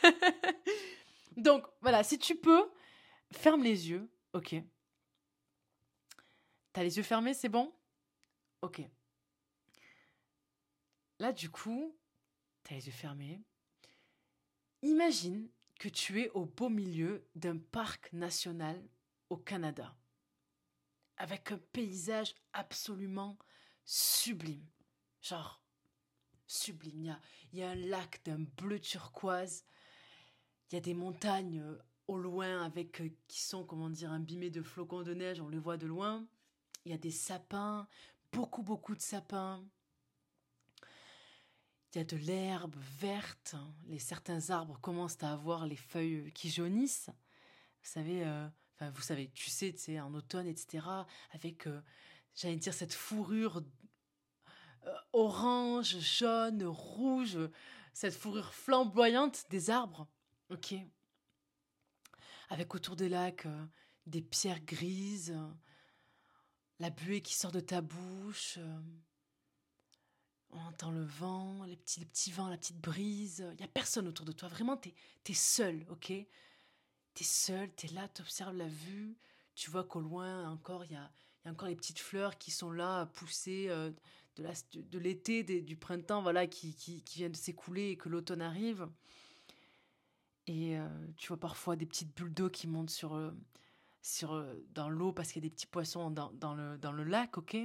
*laughs* Donc, voilà, si tu peux, Ferme les yeux. Ok. T'as les yeux fermés, c'est bon? Ok. Là, du coup, t'as les yeux fermés. Imagine que tu es au beau milieu d'un parc national au Canada, avec un paysage absolument sublime. Genre, sublime. Il y a, un lac d'un bleu turquoise, il y a des montagnes au loin avec euh, qui sont comment dire imbimés de flocons de neige, on les voit de loin. Il y a des sapins, beaucoup beaucoup de sapins. Il y a de l'herbe verte. Les certains arbres commencent à avoir les feuilles qui jaunissent. Vous savez, euh, enfin vous savez, tu sais, tu en automne, etc. Avec, euh, j'allais dire cette fourrure orange, jaune, rouge, cette fourrure flamboyante des arbres. Ok avec autour des lacs euh, des pierres grises, la buée qui sort de ta bouche. Euh, on entend le vent, les petits, les petits vents, la petite brise. Il n'y a personne autour de toi. Vraiment, tu es, seul, ok? Tu es seul, tu es là, tu observes la vue. Tu vois qu'au loin, encore, il y a, y a, encore les petites fleurs qui sont là, poussées euh, de l'été, du printemps, voilà, qui, qui, qui viennent de s'écouler et que l'automne arrive. Et euh, tu vois parfois des petites bulles d'eau qui montent sur, euh, sur, euh, dans l'eau parce qu'il y a des petits poissons dans, dans, le, dans le lac, ok?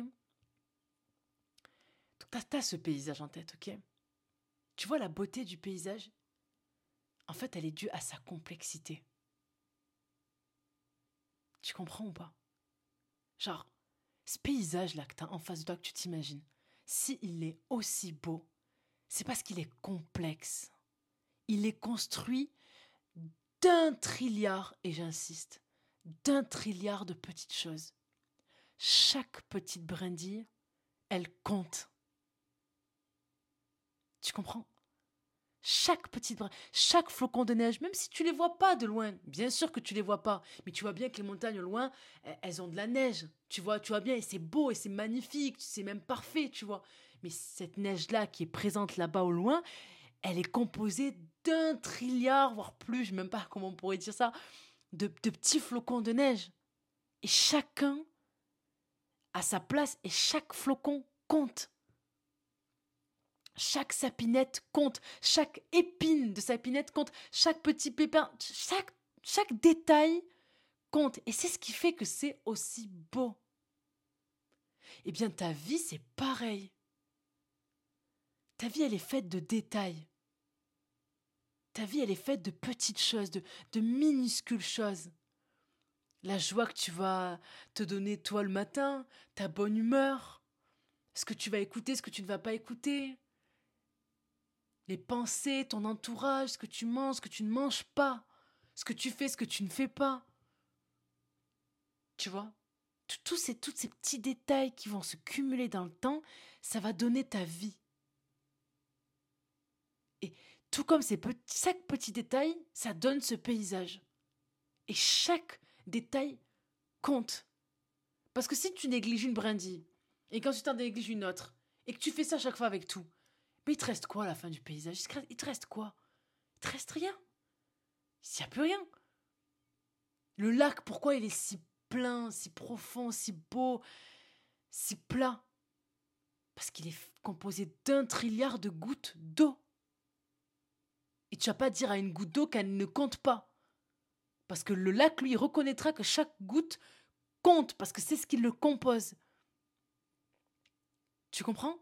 Donc t'as as ce paysage en tête, ok? Tu vois la beauté du paysage? En fait, elle est due à sa complexité. Tu comprends ou pas? Genre, ce paysage-là que t'as en face de toi, que tu t'imagines, s'il est aussi beau, c'est parce qu'il est complexe. Il est construit d'un trilliard, et j'insiste, d'un trilliard de petites choses. Chaque petite brindille, elle compte. Tu comprends? Chaque petite chaque flocon de neige, même si tu les vois pas de loin, bien sûr que tu les vois pas, mais tu vois bien que les montagnes au loin, elles ont de la neige, tu vois, tu vois bien, et c'est beau et c'est magnifique, c'est même parfait, tu vois. Mais cette neige là qui est présente là-bas au loin, elle est composée d'un trilliard, voire plus, je ne sais même pas comment on pourrait dire ça, de, petits flocons de neige. Et chacun a sa place et chaque flocon compte. Chaque sapinette compte, chaque épine de sapinette compte, chaque petit pépin, chaque, chaque détail compte. Et c'est ce qui fait que c'est aussi beau. Eh bien, ta vie, c'est pareil. Ta vie, elle est faite de détails. Ta vie, elle est faite de petites choses, de, minuscules choses. La joie que tu vas te donner toi le matin, ta bonne humeur, ce que tu vas écouter, ce que tu ne vas pas écouter, les pensées, ton entourage, ce que tu manges, ce que tu ne manges pas, ce que tu fais, ce que tu ne fais pas. Tu vois? Tous ces, tous ces petits détails qui vont se cumuler dans le temps, ça va donner ta vie. Et tout comme ces chaque petit détail, ça donne ce paysage. Et chaque détail compte. Parce que si tu négliges une brindille, et quand tu t'en négliges une autre, et que tu fais ça chaque fois avec tout, mais il te reste quoi à la fin du paysage? Il te reste quoi? Il te reste rien. Il n'y a plus rien. Le lac, pourquoi il est si plein, si profond, si beau, si plat? Parce qu'il est composé d'un trilliard de gouttes d'eau. Et tu vas pas dire à une goutte d'eau qu'elle ne compte pas. Parce que le lac, lui, reconnaîtra que chaque goutte compte, parce que c'est ce qui le compose. Tu comprends?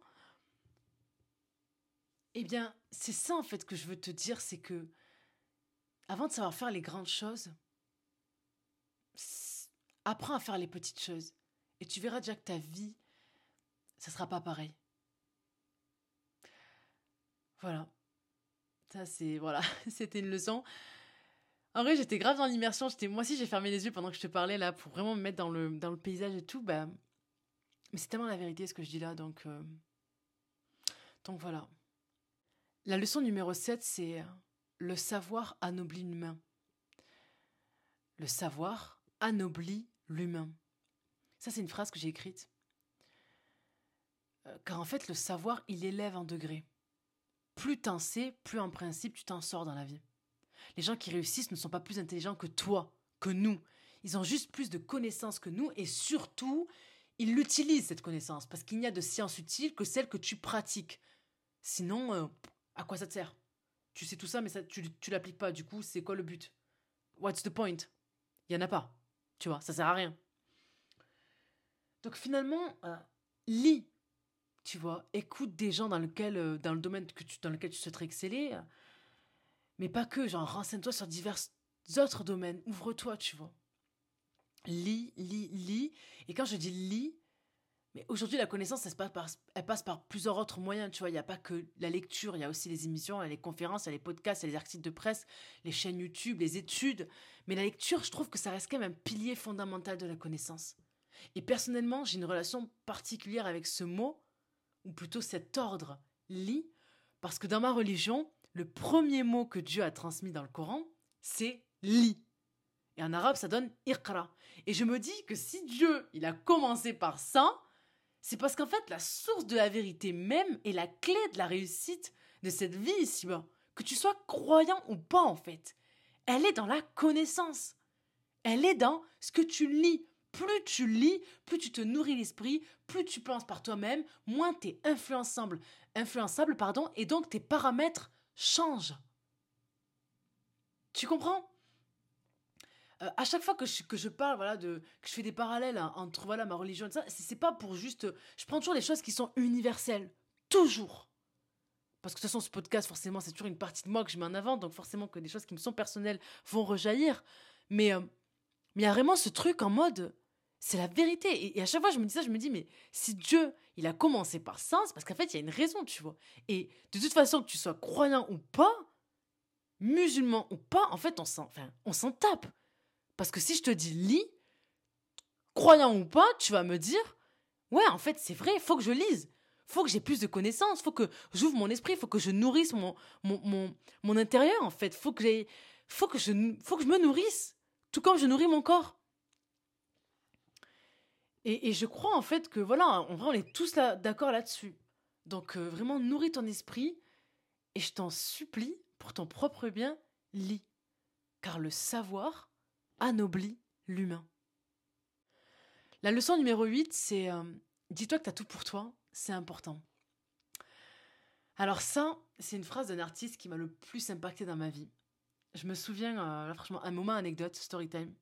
Eh bien, c'est ça en fait que je veux te dire, c'est que avant de savoir faire les grandes choses, apprends à faire les petites choses. Et tu verras déjà que ta vie, ça sera pas pareil. Voilà. Ça, c'est. Voilà. *laughs* C'était une leçon. En vrai, j'étais grave dans l'immersion. J'étais, moi aussi, j'ai fermé les yeux pendant que je te parlais là pour vraiment me mettre dans le, paysage et tout. Bah, mais c'est tellement la vérité ce que je dis là. Donc, euh, voilà. La leçon numéro 7, c'est le savoir anoblit l'humain. Le savoir anoblit l'humain. Ça, c'est une phrase que j'ai écrite. Euh, car en fait, le savoir, il élève en degré. Plus t'en sais, plus en principe tu t'en sors dans la vie. Les gens qui réussissent ne sont pas plus intelligents que toi, que nous. Ils ont juste plus de connaissances que nous et surtout, ils l'utilisent cette connaissance parce qu'il n'y a de science utile que celle que tu pratiques. Sinon, euh, à quoi ça te sert? Tu sais tout ça, mais ça, tu, tu l'appliques pas. Du coup, c'est quoi le but? What's the point? Il y en a pas. Tu vois, ça sert à rien. Donc finalement, euh, lis, tu vois, écoute des gens dans lequel, euh, dans le domaine que tu, dans lequel tu souhaiterais exceller, mais pas que, genre renseigne-toi sur divers autres domaines, ouvre-toi, tu vois. Lis, lis, lis. Et quand je dis lis, mais aujourd'hui, la connaissance, passe, par, elle passe par plusieurs autres moyens, tu vois. Il n'y a pas que la lecture, il y a aussi les émissions, les conférences, les podcasts, les articles de presse, les chaînes YouTube, les études. Mais la lecture, je trouve que ça reste quand même un pilier fondamental de la connaissance. Et personnellement, j'ai une relation particulière avec ce mot, ou plutôt cet ordre, lis, parce que dans ma religion, le premier mot que Dieu a transmis dans le Coran, c'est lis. Et en arabe, ça donne iqra. Et je me dis que si Dieu, il a commencé par ça, c'est parce qu'en fait, la source de la vérité même est la clé de la réussite de cette vie ici-bas. Que tu sois croyant ou pas, en fait. Elle est dans la connaissance. Elle est dans ce que tu lis. Plus tu lis, plus tu te nourris l'esprit, plus tu penses par toi-même, moins tu es influençable, pardon, et donc tes paramètres changent. Tu comprends? Euh, à chaque fois que je, que je parle, voilà, de, que je fais des parallèles entre voilà, ma religion et ça, c'est pas pour juste. Je prends toujours des choses qui sont universelles. Toujours. Parce que de toute façon, ce podcast, forcément, c'est toujours une partie de moi que je mets en avant, donc forcément que des choses qui me sont personnelles vont rejaillir. Mais euh, mais il y a vraiment ce truc en mode. C'est la vérité. Et, à chaque fois, je me dis ça, je me dis, mais si Dieu, il a commencé par ça, c'est parce qu'en fait, il y a une raison, tu vois. Et de toute façon, que tu sois croyant ou pas, musulman ou pas, en fait, on s'en enfin, tape. Parce que si je te dis lis, croyant ou pas, tu vas me dire Ouais, en fait, c'est vrai, faut que je lise. faut que j'ai plus de connaissances. faut que j'ouvre mon esprit. faut que je nourrisse mon, mon, mon, intérieur, en fait. faut que, faut, que je, faut que je me nourrisse. Tout comme je nourris mon corps. Et, je crois, en fait, que voilà, en vrai, on est tous d'accord là-dessus. Donc, euh, vraiment, nourris ton esprit. Et je t'en supplie, pour ton propre bien, lis. Car le savoir, anoblit l'humain. La leçon numéro 8, c'est euh, dis-toi que tu as tout pour toi, c'est important. Alors ça, c'est une phrase d'un artiste qui m'a le plus impacté dans ma vie. Je me souviens, euh, franchement, un moment anecdote, story time.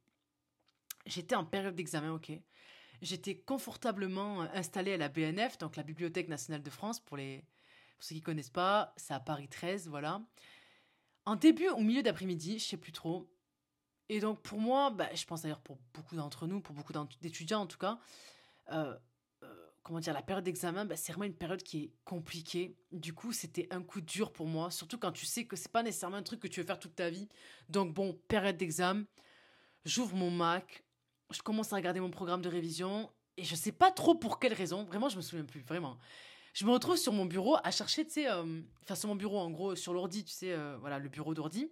J'étais en période d'examen, ok. J'étais confortablement installée à la BNF, donc la Bibliothèque nationale de France, pour, les, pour ceux qui ne connaissent pas, c'est à Paris 13, voilà. en début ou milieu d'après-midi, je sais plus trop. Et donc pour moi, bah, je pense d'ailleurs pour beaucoup d'entre nous, pour beaucoup d'étudiants en tout cas, euh, euh, comment dire, la période d'examen, bah, c'est vraiment une période qui est compliquée. Du coup, c'était un coup dur pour moi, surtout quand tu sais que c'est pas nécessairement un truc que tu veux faire toute ta vie. Donc bon, période d'examen, j'ouvre mon Mac, je commence à regarder mon programme de révision et je sais pas trop pour quelle raison, vraiment je me souviens plus, vraiment. Je me retrouve sur mon bureau à chercher, tu sais, euh, enfin sur mon bureau en gros, sur l'ordi, tu sais, voilà, le bureau d'ordi.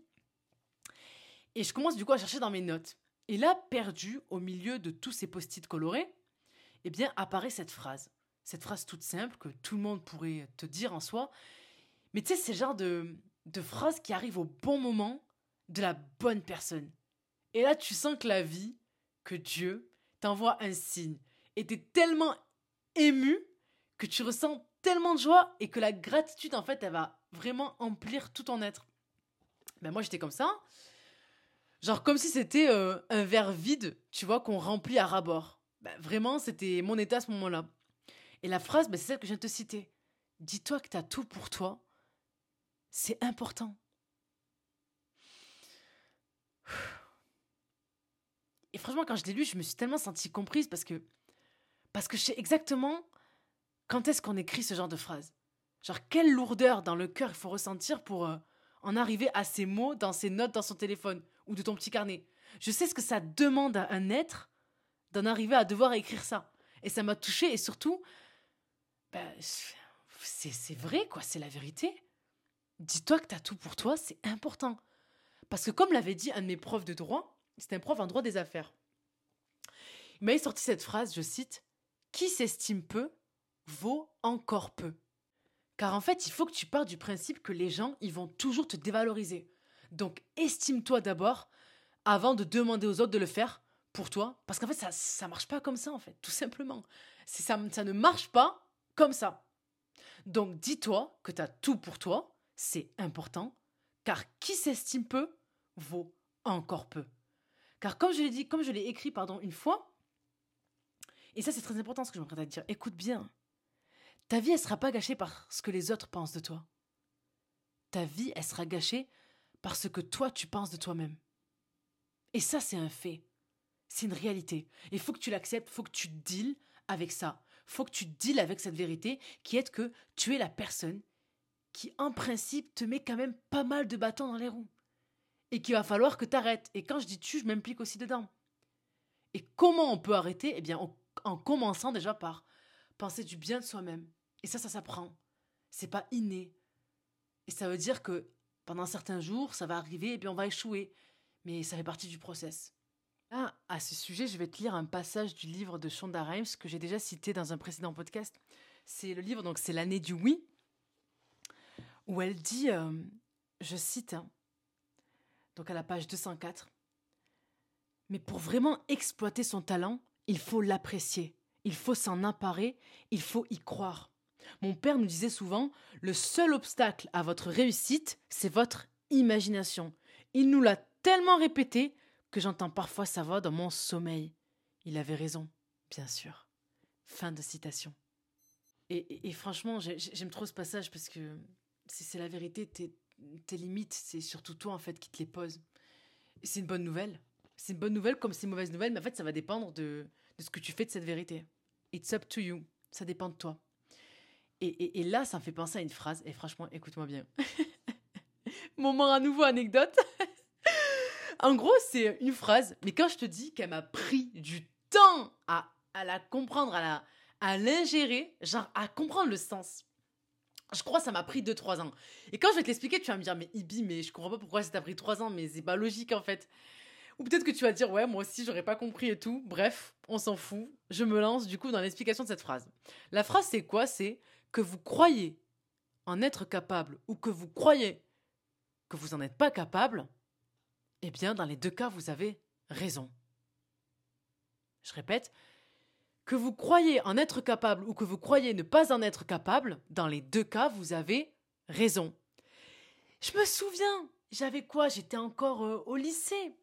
Et je commence du coup à chercher dans mes notes. Et là, perdu au milieu de tous ces post-it colorés, eh bien, apparaît cette phrase. Cette phrase toute simple que tout le monde pourrait te dire en soi. Mais tu sais, c'est le genre de, de phrase qui arrive au bon moment de la bonne personne. Et là, tu sens que la vie, que Dieu, t'envoie un signe. Et t'es tellement ému que tu ressens tellement de joie et que la gratitude, en fait, elle va vraiment emplir tout ton être. Ben moi, j'étais comme ça. Genre comme si c'était euh, un verre vide, tu vois, qu'on remplit à rabord. Bah, vraiment, c'était mon état à ce moment-là. Et la phrase, bah, c'est celle que je viens de te citer. Dis-toi que tu as tout pour toi. C'est important. Et franchement, quand je l'ai lu, je me suis tellement sentie comprise parce que, parce que je sais exactement quand est-ce qu'on écrit ce genre de phrase. Genre, quelle lourdeur dans le cœur il faut ressentir pour euh, en arriver à ces mots dans ces notes dans son téléphone ou de ton petit carnet. Je sais ce que ça demande à un être d'en arriver à devoir écrire ça. Et ça m'a touché et surtout, ben, c'est vrai quoi, c'est la vérité. Dis-toi que tu as tout pour toi, c'est important. Parce que comme l'avait dit un de mes profs de droit, c'était un prof en droit des affaires. Il m'avait sorti cette phrase, je cite, Qui s'estime peu vaut encore peu. Car en fait, il faut que tu pars du principe que les gens, ils vont toujours te dévaloriser. Donc estime-toi d'abord avant de demander aux autres de le faire pour toi. Parce qu'en fait, ça ça marche pas comme ça, en fait, tout simplement. Ça, ça ne marche pas comme ça. Donc dis-toi que tu as tout pour toi, c'est important, car qui s'estime peu vaut encore peu. Car comme je l'ai dit, comme je l'ai écrit pardon une fois, et ça c'est très important ce que je m'apprête à te dire, écoute bien, ta vie elle sera pas gâchée par ce que les autres pensent de toi. Ta vie elle sera gâchée parce que toi, tu penses de toi-même. Et ça, c'est un fait. C'est une réalité. Il faut que tu l'acceptes, faut que tu deals avec ça. Faut que tu deals avec cette vérité qui est que tu es la personne qui, en principe, te met quand même pas mal de bâtons dans les roues. Et qu'il va falloir que tu arrêtes. Et quand je dis tu, je m'implique aussi dedans. Et comment on peut arrêter? Eh bien, en, en commençant déjà par penser du bien de soi-même. Et ça, ça s'apprend. C'est pas inné. Et ça veut dire que pendant certains jours, ça va arriver et puis on va échouer. Mais ça fait partie du process. Là, à ce sujet, je vais te lire un passage du livre de Shonda Rhimes que j'ai déjà cité dans un précédent podcast. C'est le livre, donc c'est l'année du oui, où elle dit, euh, je cite, hein, donc à la page 204, mais pour vraiment exploiter son talent, il faut l'apprécier, il faut s'en emparer, il faut y croire. Mon père nous disait souvent le seul obstacle à votre réussite, c'est votre imagination. Il nous l'a tellement répété que j'entends parfois sa voix dans mon sommeil. Il avait raison, bien sûr. Fin de citation. Et, franchement, j'aime trop ce passage parce que c'est la vérité, tes, tes limites, c'est surtout toi en fait qui te les poses. C'est une bonne nouvelle. C'est une bonne nouvelle comme c'est une mauvaise nouvelle, mais en fait ça va dépendre de, de ce que tu fais de cette vérité. It's up to you. Ça dépend de toi. Et, là, ça me fait penser à une phrase, et franchement, écoute-moi bien. *laughs* Moment à nouveau anecdote. *laughs* en gros, c'est une phrase, mais quand je te dis qu'elle m'a pris du temps à, à la comprendre, à la à l'ingérer, genre à comprendre le sens. Je crois que ça m'a pris 2-3 ans. Et quand je vais te l'expliquer, tu vas me dire, mais Ibi, mais je comprends pas pourquoi ça t'a pris 3 ans, mais c'est pas logique en fait. Ou peut-être que tu vas dire, ouais, moi aussi, j'aurais pas compris et tout. Bref, on s'en fout. Je me lance du coup dans l'explication de cette phrase. La phrase, c'est quoi? C'est que vous croyez en être capable ou que vous croyez que vous n'en êtes pas capable, eh bien, dans les deux cas, vous avez raison. Je répète, que vous croyez en être capable ou que vous croyez ne pas en être capable, dans les deux cas, vous avez raison. Je me souviens, j'avais quoi? J'étais encore euh, au lycée.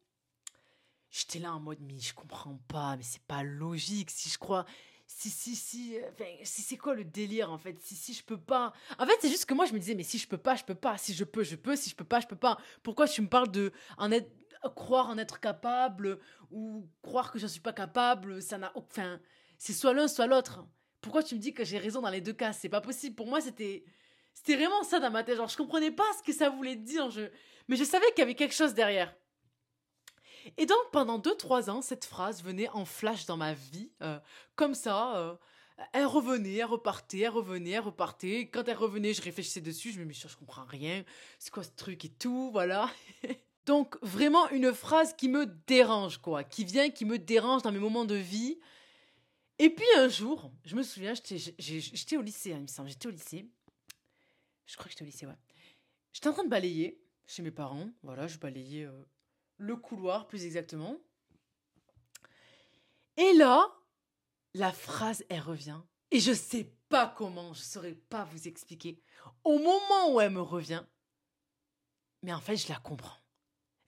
J'étais là en mode, mais je comprends pas, mais c'est pas logique si je crois si, si, si, euh, si c'est quoi le délire en fait? Si, si, je peux pas. En fait, c'est juste que moi, je me disais, mais si je peux pas, je peux pas. Si je peux, je peux. Si je peux pas, je peux pas. Pourquoi tu me parles de croire en être capable ou croire que je suis pas capable? Ça n'a. Enfin, c'est soit l'un, soit l'autre. Pourquoi tu me dis que j'ai raison dans les deux cas? C'est pas possible. Pour moi, c'était. C'était vraiment ça dans ma tête. Genre, je comprenais pas ce que ça voulait dire. Je... Mais je savais qu'il y avait quelque chose derrière. Et donc, pendant 2-3 ans, cette phrase venait en flash dans ma vie, euh, comme ça. Euh, elle revenait, elle repartait, elle revenait, elle repartait. Quand elle revenait, je réfléchissais dessus, je me disais, je comprends rien, c'est quoi ce truc et tout, voilà. *laughs* donc, vraiment une phrase qui me dérange, quoi, qui vient, qui me dérange dans mes moments de vie. Et puis un jour, je me souviens, j'étais au lycée, hein, il me semble, j'étais au lycée. Je crois que j'étais au lycée, ouais. J'étais en train de balayer chez mes parents, voilà, je balayais euh, le couloir plus exactement. Et là, la phrase, elle revient. Et je sais pas comment, je saurais pas vous expliquer. Au moment où elle me revient, mais en fait, je la comprends.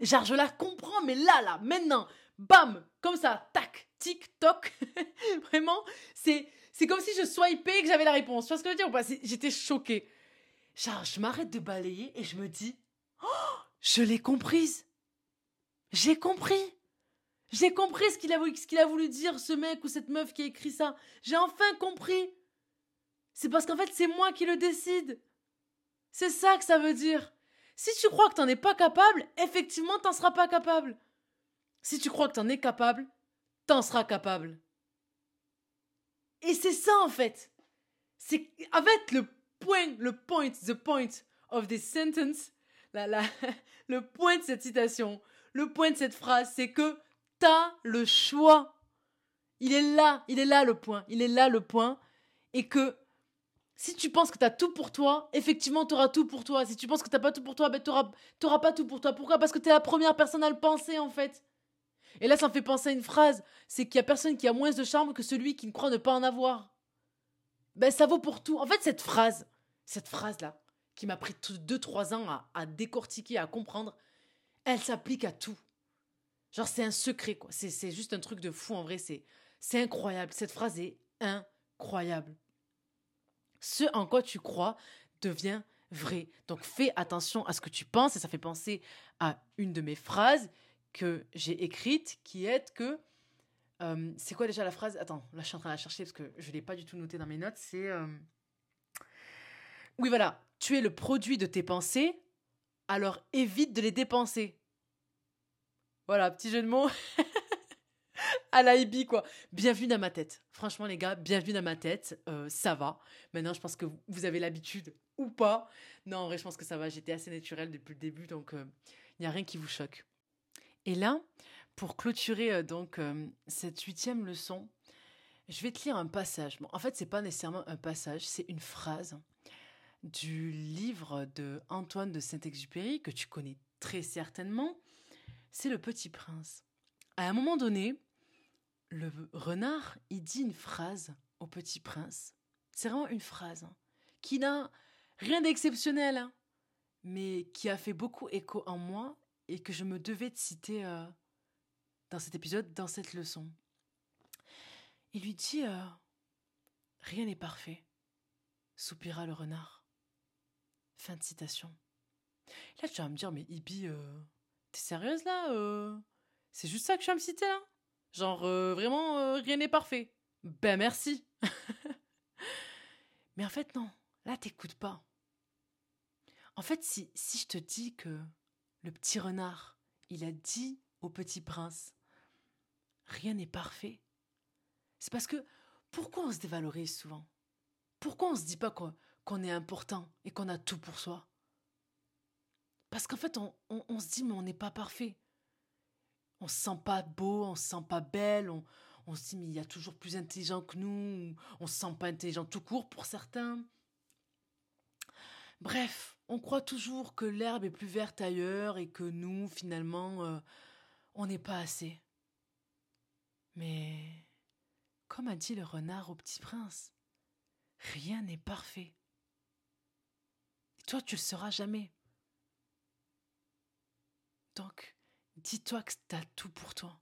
Genre, je la comprends, mais là, là, maintenant, bam, comme ça, tac, tic, toc. *laughs* Vraiment, c'est, c'est comme si je swipais et que j'avais la réponse. Tu vois ce que je veux dire ou pas? J'étais choquée. Je m'arrête de balayer et je me dis, oh, je l'ai comprise. J'ai compris. J'ai compris ce qu'il a, qu'il a voulu dire, ce mec ou cette meuf qui a écrit ça. J'ai enfin compris. C'est parce qu'en fait, c'est moi qui le décide. C'est ça que ça veut dire. Si tu crois que t'en es pas capable, effectivement, t'en seras pas capable. Si tu crois que t'en es capable, t'en seras capable. Et c'est ça, en fait. C'est, en fait, le point, le point, the point of this sentence, la, la, *laughs* le point de cette citation, le point de cette phrase, c'est que t'as le choix. Il est là, il est là le point, il est là le point. Et que si tu penses que t'as tout pour toi, effectivement, t'auras tout pour toi. Si tu penses que t'as pas tout pour toi, ben t'auras, pas tout pour toi. Pourquoi? Parce que t'es la première personne à le penser, en fait. Et là, ça me fait penser à une phrase c'est qu'il y a personne qui a moins de charme que celui qui ne croit ne pas en avoir. Ben, ça vaut pour tout. En fait, cette phrase, cette phrase-là, qui m'a pris 2-3 ans à, à décortiquer, à comprendre, elle s'applique à tout. Genre, c'est un secret, quoi. C'est juste un truc de fou, en vrai. C'est incroyable. Cette phrase est incroyable. Ce en quoi tu crois devient vrai. Donc, fais attention à ce que tu penses. Et ça fait penser à une de mes phrases que j'ai écrite qui est que. Euh, c'est quoi déjà la phrase? Attends, là, je suis en train de la chercher parce que je ne l'ai pas du tout noté dans mes notes. C'est. Euh, oui, voilà. Tu es le produit de tes pensées alors évite de les dépenser. Voilà, petit jeu de mots. *laughs* à la quoi. Bienvenue dans ma tête. Franchement, les gars, bienvenue dans ma tête. Euh, ça va. Maintenant, je pense que vous avez l'habitude ou pas. Non, en vrai, je pense que ça va. J'étais assez naturelle depuis le début, donc il n'y a rien qui vous choque. Et là, pour clôturer euh, donc cette huitième leçon, je vais te lire un passage. Bon, en fait, c'est pas nécessairement un passage, c'est une phrase du livre de Antoine de Saint-Exupéry, que tu connais très certainement, c'est Le Petit Prince. À un moment donné, le renard, il dit une phrase au Petit Prince. C'est vraiment une phrase hein, qui n'a rien d'exceptionnel, hein, mais qui a fait beaucoup écho en moi et que je me devais de citer euh, dans cet épisode, dans cette leçon. Il lui dit euh, Rien n'est parfait, soupira le renard. Fin de citation. Là, tu vas me dire, mais Ibi, euh, t'es sérieuse là C'est juste ça que tu vas me citer là? Genre, vraiment, rien n'est parfait. Ben merci. *laughs* mais en fait, non. Là, t'écoutes pas. En fait, si, si je te dis que le petit renard, il a dit au petit prince, rien n'est parfait, c'est parce que pourquoi on se dévalorise souvent? Pourquoi on se dit pas qu'on est important et qu'on a tout pour soi? Parce qu'en fait, on, se dit, mais on n'est pas parfait. On se sent pas beau, on se sent pas belle, on, on se dit, mais il y a toujours plus intelligent que nous, on se sent pas intelligent tout court pour certains. Bref, on croit toujours que l'herbe est plus verte ailleurs et que nous, finalement, euh, on n'est pas assez. Mais, comme a dit le renard au petit prince, rien n'est parfait toi, tu le seras jamais. Donc, dis-toi que tu as tout pour toi.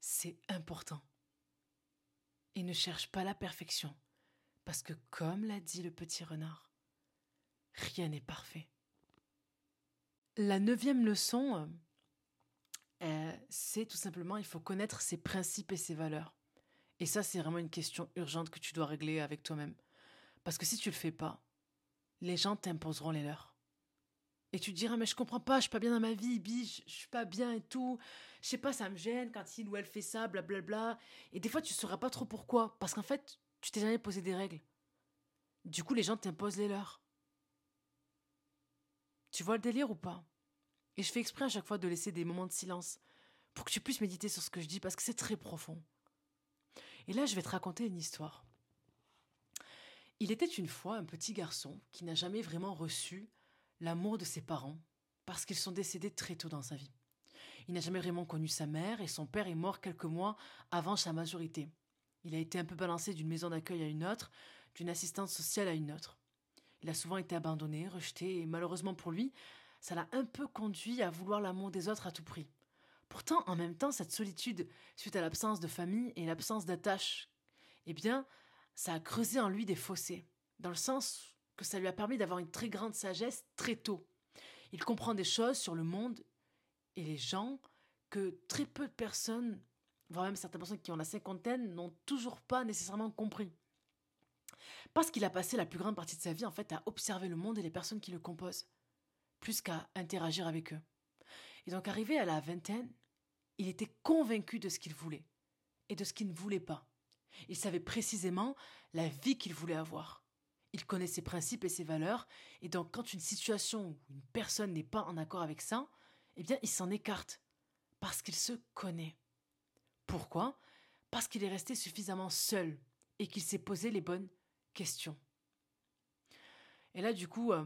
C'est important. Et ne cherche pas la perfection, parce que comme l'a dit le petit renard, rien n'est parfait. La neuvième leçon, euh, c'est tout simplement, il faut connaître ses principes et ses valeurs. Et ça, c'est vraiment une question urgente que tu dois régler avec toi-même. Parce que si tu le fais pas, les gens t'imposeront les leurs. Et tu te diras, mais je comprends pas, je suis pas bien dans ma vie, je, je suis pas bien et tout. Je sais pas, ça me gêne quand il ou elle fait ça, blablabla. Et des fois, tu sauras pas trop pourquoi. Parce qu'en fait, tu t'es jamais posé des règles. Du coup, les gens t'imposent les leurs. Tu vois le délire ou pas? Et je fais exprès à chaque fois de laisser des moments de silence pour que tu puisses méditer sur ce que je dis parce que c'est très profond. Et là, je vais te raconter une histoire. Il était une fois un petit garçon qui n'a jamais vraiment reçu l'amour de ses parents parce qu'ils sont décédés très tôt dans sa vie. Il n'a jamais vraiment connu sa mère et son père est mort quelques mois avant sa majorité. Il a été un peu balancé d'une maison d'accueil à une autre, d'une assistante sociale à une autre. Il a souvent été abandonné, rejeté et malheureusement pour lui, ça l'a un peu conduit à vouloir l'amour des autres à tout prix. Pourtant, en même temps, cette solitude, suite à l'absence de famille et l'absence d'attache, eh bien, ça a creusé en lui des fossés, dans le sens que ça lui a permis d'avoir une très grande sagesse très tôt. Il comprend des choses sur le monde et les gens que très peu de personnes, voire même certaines personnes qui ont la cinquantaine, n'ont toujours pas nécessairement compris. Parce qu'il a passé la plus grande partie de sa vie en fait à observer le monde et les personnes qui le composent, plus qu'à interagir avec eux. Et donc arrivé à la vingtaine, il était convaincu de ce qu'il voulait et de ce qu'il ne voulait pas. Il savait précisément la vie qu'il voulait avoir. Il connaît ses principes et ses valeurs, et donc quand une situation ou une personne n'est pas en accord avec ça, eh bien il s'en écarte, parce qu'il se connaît. Pourquoi? Parce qu'il est resté suffisamment seul et qu'il s'est posé les bonnes Et là, du coup, euh,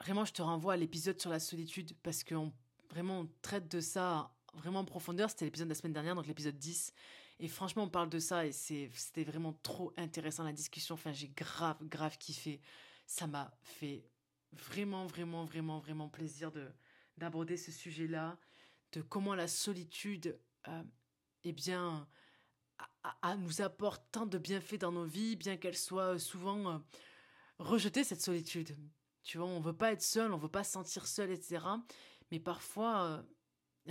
vraiment, je te renvoie à l'épisode sur la solitude, parce qu'on vraiment on traite de ça vraiment en profondeur. C'était l'épisode de la semaine dernière, donc l'épisode 10. Et franchement, on parle de ça et c'était vraiment trop intéressant la discussion. Enfin, j'ai grave, grave kiffé. Ça m'a fait vraiment, vraiment, vraiment, vraiment plaisir de d'aborder ce sujet-là, de comment la solitude, euh, eh bien, nous apporte tant de bienfaits dans nos vies, bien qu'elle soit souvent euh, rejetée, cette solitude. Tu vois, on veut pas être seul, on veut pas se sentir seul, etc. Mais parfois, euh,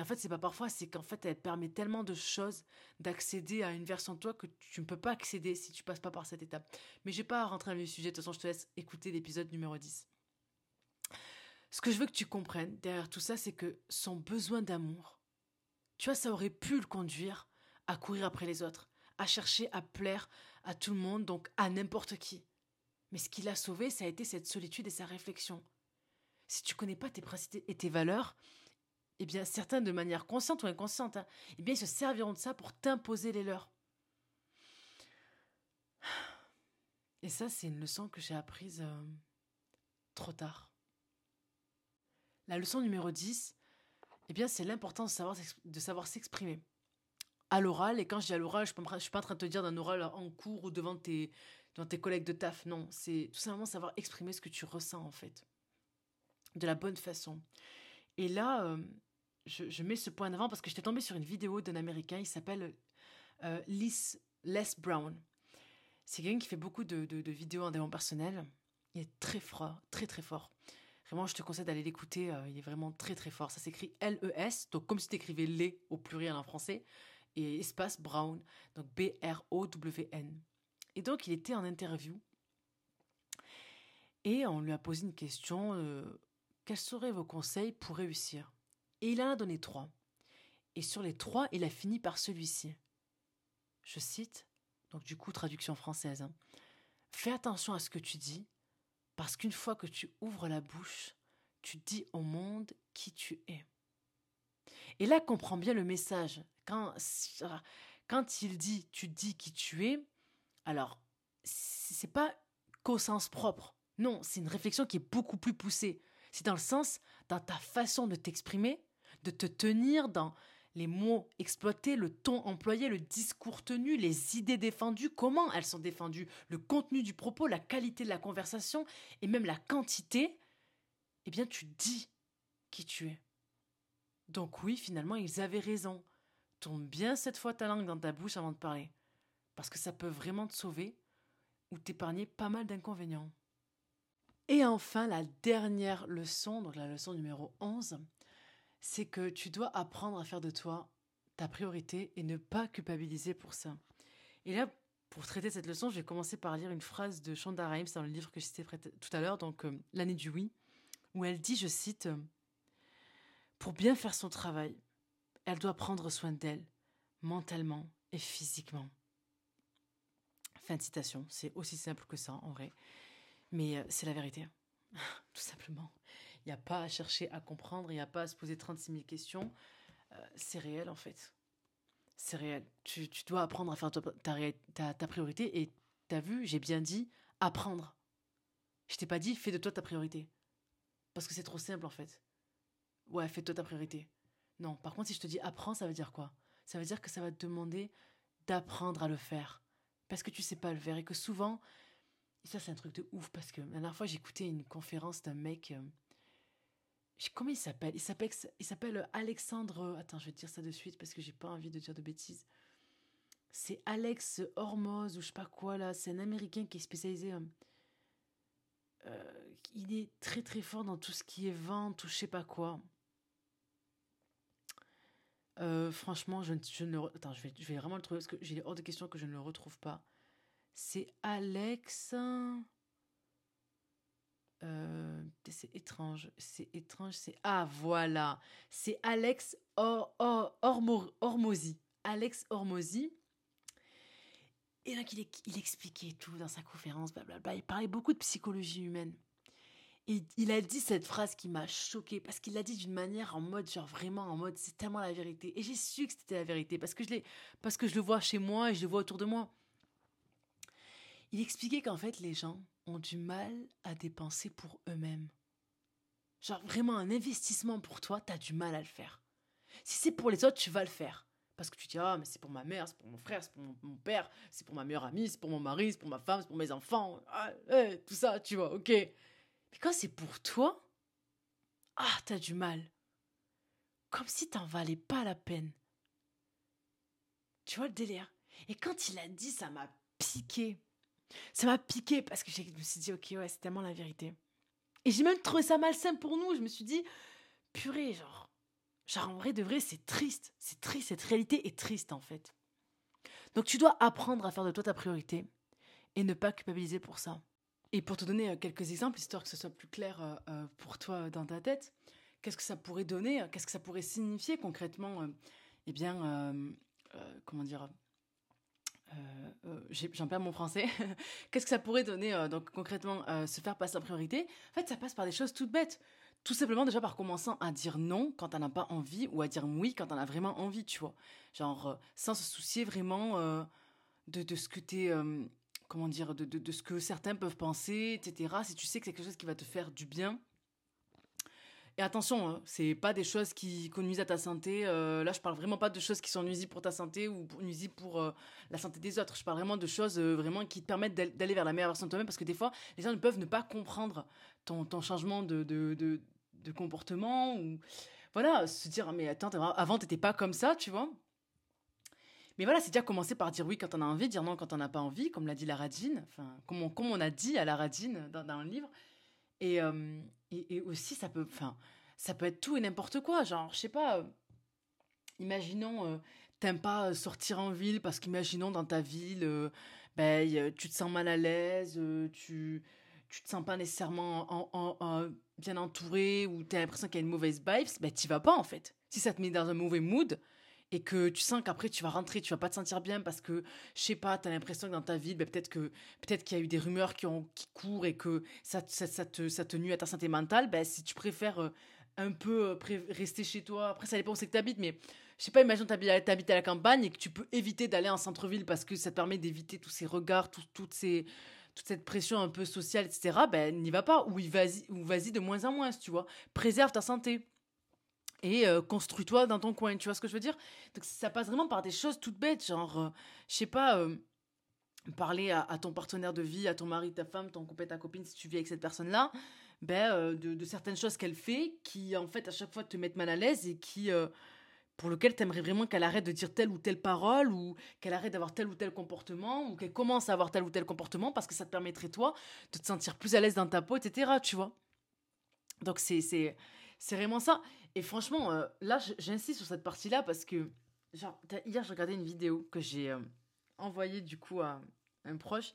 en fait, c'est pas parfois, c'est qu'en fait, elle permet tellement de choses d'accéder à une version de toi que tu ne peux pas accéder si tu passes pas par cette étape. Mais j'ai pas à rentrer dans le sujet, de toute façon, je te laisse écouter l'épisode numéro 10. Ce que je veux que tu comprennes derrière tout ça, c'est que son besoin d'amour, tu vois, ça aurait pu le conduire à courir après les autres, à chercher à plaire à tout le monde, donc à n'importe qui. Mais ce qui l'a sauvé, ça a été cette solitude et sa réflexion. Si tu connais pas tes principes et tes valeurs, eh bien, certains de manière consciente ou inconsciente, hein, eh bien, ils se serviront de ça pour t'imposer les leurs. Et ça, c'est une leçon que j'ai apprise euh, trop tard. La leçon numéro 10, eh bien, c'est l'importance de savoir, de savoir s'exprimer. À l'oral, et quand je dis à l'oral, je ne suis pas en train de te dire d'un oral en cours ou devant tes, collègues de taf. Non, c'est tout simplement savoir exprimer ce que tu ressens, en fait. De la bonne façon. Et là, euh, je, mets ce point d'avant parce que j'étais tombée sur une vidéo d'un Américain, il s'appelle euh, Les Brown. C'est quelqu'un qui fait beaucoup de, vidéos en développement personnel. Il est très fort, très très fort. Vraiment, je te conseille d'aller l'écouter. Euh, il est vraiment très très fort. Ça s'écrit L-E-S, donc comme si tu écrivais les au pluriel en français, et espace Brown, donc B-R-O-W-N. Et donc, il était en interview et on lui a posé une question euh, quels seraient vos conseils pour réussir? Et il en a donné trois. Et sur les trois, il a fini par celui-ci. Je cite, donc du coup, traduction française. Hein. Fais attention à ce que tu dis, parce qu'une fois que tu ouvres la bouche, tu dis au monde qui tu es. Et là, comprends bien le message. Quand, quand il dit tu dis qui tu es, alors, c'est pas qu'au sens propre. Non, c'est une réflexion qui est beaucoup plus poussée. C'est dans le sens, dans ta façon de t'exprimer, de te tenir dans les mots exploités, le ton employé, le discours tenu, les idées défendues, comment elles sont défendues, le contenu du propos, la qualité de la conversation et même la quantité, eh bien tu dis qui tu es. Donc oui, finalement, ils avaient raison. tourne bien cette fois ta langue dans ta bouche avant de parler. Parce que ça peut vraiment te sauver ou t'épargner pas mal d'inconvénients. Et enfin, la dernière leçon, donc la leçon numéro 11, c'est que tu dois apprendre à faire de toi ta priorité et ne pas culpabiliser pour ça. Et là, pour traiter cette leçon, je vais commencer par lire une phrase de Shonda Rhimes dans le livre que je citais tout à l'heure, donc euh, L'année du oui, où elle dit, je cite, Pour bien faire son travail, elle doit prendre soin d'elle, mentalement et physiquement. Fin de citation, c'est aussi simple que ça en vrai, mais euh, c'est la vérité, *laughs* tout simplement. Il n'y a pas à chercher à comprendre, il n'y a pas à se poser 36 000 questions, euh, c'est réel en fait c'est réel. Tu, dois apprendre à faire ta, ta, priorité. Et t'as vu, j'ai bien dit apprendre. Je t'ai pas dit fais de toi ta priorité. Parce que c'est trop simple en fait. Ouais, fais de toi ta priorité. Non, par contre, si je te dis apprends, ça veut dire quoi? Ça veut dire que ça va te demander d'apprendre à le faire. Parce que tu sais pas le faire. Et que souvent, et ça c'est un truc de ouf, parce que la dernière fois j'écoutais une conférence d'un mec. Euh, Comment il s'appelle? Il s'appelle il s'appelle Alexandre. Attends, je vais te dire ça de suite parce que j'ai pas envie de dire de bêtises. C'est Alex Hormoz ou je sais pas quoi là. C'est un Américain qui est spécialisé. Euh, euh, il est très très fort dans tout ce qui est vente ou je sais pas quoi. Euh, franchement, je, je ne. Attends, je vais, je vais vraiment le trouver parce que j'ai hors de question que je ne le retrouve pas. C'est Alex. Euh, c'est étrange, c'est étrange, c'est... Ah voilà, c'est Alex Or, Hormozy. Alex Hormozy. Et donc il, il, expliquait tout dans sa conférence, blablabla. Il parlait beaucoup de psychologie humaine. Il a dit cette phrase qui m'a choquée parce qu'il l'a dit d'une manière en mode genre vraiment en mode c'est tellement la vérité et j'ai su que c'était la vérité parce que je l'ai parce que je le vois chez moi et je le vois autour de moi. Il expliquait qu'en fait les gens ont du mal à dépenser pour eux-mêmes. Genre vraiment un investissement pour toi, t'as du mal à le faire. Si c'est pour les autres, tu vas le faire. Parce que tu dis, ah, mais c'est pour ma mère, c'est pour mon frère, c'est pour mon, père, c'est pour ma meilleure amie, c'est pour mon mari, c'est pour ma femme, c'est pour mes enfants, ah, tout ça, tu vois, ok. Mais quand c'est pour toi, ah, t'as du mal. Comme si t'en valais pas la peine. Tu vois le délire? Et quand il a dit, ça m'a piqué. Ça m'a piqué parce que je me suis dit, ok, ouais, c'est tellement la vérité. Et j'ai même trouvé ça malsain pour nous. Je me suis dit, purée, genre, genre en vrai de vrai, c'est triste. C'est triste, cette réalité est triste en fait. Donc tu dois apprendre à faire de toi ta priorité et ne pas culpabiliser pour ça. Et pour te donner euh, quelques exemples, histoire que ce soit plus clair euh, euh, pour toi dans ta tête, qu'est-ce que ça pourrait donner Qu'est-ce que ça pourrait signifier concrètement Eh bien, comment dire euh, j'en perds mon français. *laughs* Qu'est-ce que ça pourrait donner donc concrètement se faire passer en priorité? En fait, ça passe par des choses toutes bêtes. Tout simplement déjà par commençant à dire non quand on n'a pas envie ou à dire oui quand on a vraiment envie, tu vois. Genre sans se soucier vraiment de, de, ce que t'es comment dire de, de, de, ce que certains peuvent penser, etc. Si tu sais que c'est quelque chose qui va te faire du bien, et attention, hein, c'est pas des choses qui, nuisent à ta santé. Euh, là, je parle vraiment pas de choses qui sont nuisibles pour ta santé ou nuisibles pour euh, la santé des autres. Je parle vraiment de choses euh, vraiment qui te permettent d'aller vers la meilleure version de toi-même parce que des fois, les gens ne peuvent ne pas comprendre ton, ton changement de, de, de, de, comportement ou voilà, se dire mais attends, avant t'étais pas comme ça, tu vois. Mais voilà, c'est déjà commencer par dire oui quand on a envie, dire non quand on n'a pas envie, comme l'a dit la Radine, enfin, comme on, a dit à la Radine dans, le livre. Et, et, aussi, ça peut, enfin, ça peut être tout et n'importe quoi. Genre, je sais pas, imaginons, t'aimes pas sortir en ville parce qu'imaginons dans ta ville, ben, tu te sens mal à l'aise, tu, tu te sens pas nécessairement en, bien entouré ou tu as l'impression qu'il y a une mauvaise vibe, ben, t'y vas pas en fait. Si ça te met dans un mauvais mood, et que tu sens qu'après tu vas rentrer, tu vas pas te sentir bien parce que je sais pas, tu as l'impression que dans ta vie, ben, peut-être que peut-être qu'il y a eu des rumeurs qui ont qui courent et que ça ça, te ça nuit à ta santé mentale, ben si tu préfères euh, un peu euh, rester chez toi, après ça dépend où c'est que tu habites mais je sais pas, imagine tu habites à la campagne et que tu peux éviter d'aller en centre-ville parce que ça te permet d'éviter tous ces regards, toutes ces toute cette pression un peu sociale, etc., ben n'y va pas, ou vas-y ou vas-y de moins en moins, tu vois. Préserve ta santé et euh, construis-toi dans ton coin, tu vois ce que je veux dire? Donc ça passe vraiment par des choses toutes bêtes, genre, euh, je sais pas, euh, parler à, ton partenaire de vie, à ton mari, ta femme, ton copain, ta copine, si tu vis avec cette personne-là, ben, de, de, certaines choses qu'elle fait qui, en fait, à chaque fois te mettent mal à l'aise et qui pour lequel tu aimerais vraiment qu'elle arrête de dire telle ou telle parole ou qu'elle arrête d'avoir tel ou tel comportement ou qu'elle commence à avoir tel ou tel comportement parce que ça te permettrait toi de te sentir plus à l'aise dans ta peau, etc. Tu vois? Donc c'est c'est vraiment ça. Et franchement, euh, là j'insiste sur cette partie-là parce que genre hier je regardais une vidéo que j'ai euh, envoyée du coup à un proche.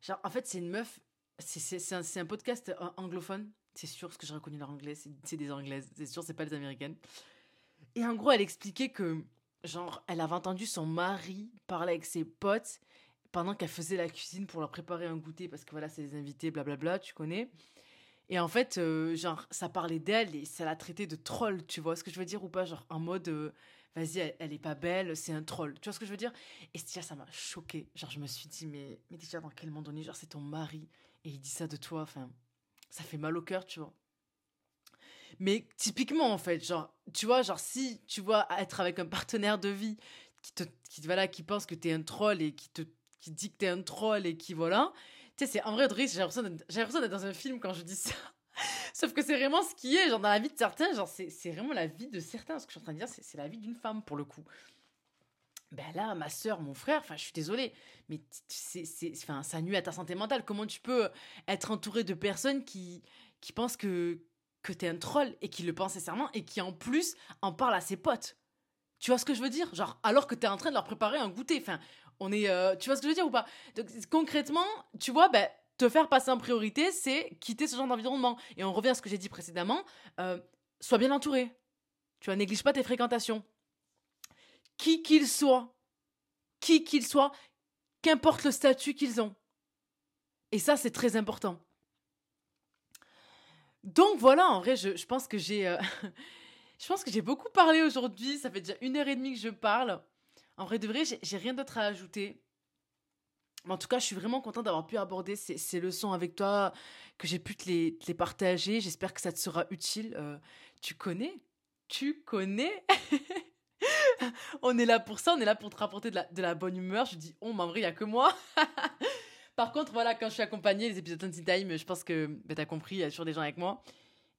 Genre en fait c'est une meuf, c'est un, un podcast euh, anglophone. C'est sûr, parce que j'ai reconnu leur anglais, c'est des anglaises, c'est sûr, c'est pas des américaines. Et en gros, elle expliquait que, genre, elle avait entendu son mari parler avec ses potes pendant qu'elle faisait la cuisine pour leur préparer un goûter, parce que voilà, c'est des invités, blablabla, tu connais. Et en fait, euh, genre, ça parlait d'elle et ça l'a traité de troll, tu vois ce que je veux dire ou pas? Genre, en mode, euh, vas-y, elle, est pas belle, c'est un troll. Tu vois ce que je veux dire? Et déjà, ça m'a choqué. Genre, je me suis dit, mais, mais déjà, dans quel moment donné, genre, c'est ton mari et il dit ça de toi, enfin, ça fait mal au cœur, tu vois. Mais typiquement, en fait, genre, tu vois, genre, si tu vois être avec un partenaire de vie qui te, qui, voilà, qui pense que t'es un troll et qui te, qui dit que t'es un troll et qui, voilà, tu c'est en vrai, j'ai l'impression d'être dans un film quand je dis ça. *laughs* Sauf que c'est vraiment ce qui est, genre, dans la vie de certains, genre, c'est vraiment la vie de certains. Ce que je suis en train de dire, c'est la vie d'une femme, pour le coup. Ben là, ma soeur, mon frère, enfin, je suis désolée, mais c'est, enfin, ça nuit à ta santé mentale. Comment tu peux être entouré de personnes qui, qui pensent que, que t'es un troll et qui le pense sincèrement et qui en plus en parle à ses potes? Tu vois ce que je veux dire? Genre, alors que t'es en train de leur préparer un goûter. Enfin, on est. Euh, tu vois ce que je veux dire ou pas? Donc, concrètement, tu vois, ben, te faire passer en priorité, c'est quitter ce genre d'environnement. Et on revient à ce que j'ai dit précédemment. Euh, sois bien entouré. Tu vois, néglige pas tes fréquentations. Qui qu'ils soient. Qui qu'ils soient. Qu'importe le statut qu'ils ont. Et ça, c'est très important. Donc voilà, en vrai, je, euh, *laughs* je pense que j'ai beaucoup parlé aujourd'hui. Ça fait déjà une heure et demie que je parle. En vrai de vrai, j'ai rien d'autre à ajouter. En tout cas, je suis vraiment contente d'avoir pu aborder ces, leçons avec toi, que j'ai pu te les, partager. J'espère que ça te sera utile. Euh, tu connais? Tu connais? *laughs* On est là pour ça, on est là pour te rapporter de la, bonne humeur. Je dis, oh, mais en vrai, il n'y a que moi. *laughs* Par contre, voilà, quand je suis accompagnée, les épisodes Sunny Time, je pense que bah, t'as compris, il y a toujours des gens avec moi.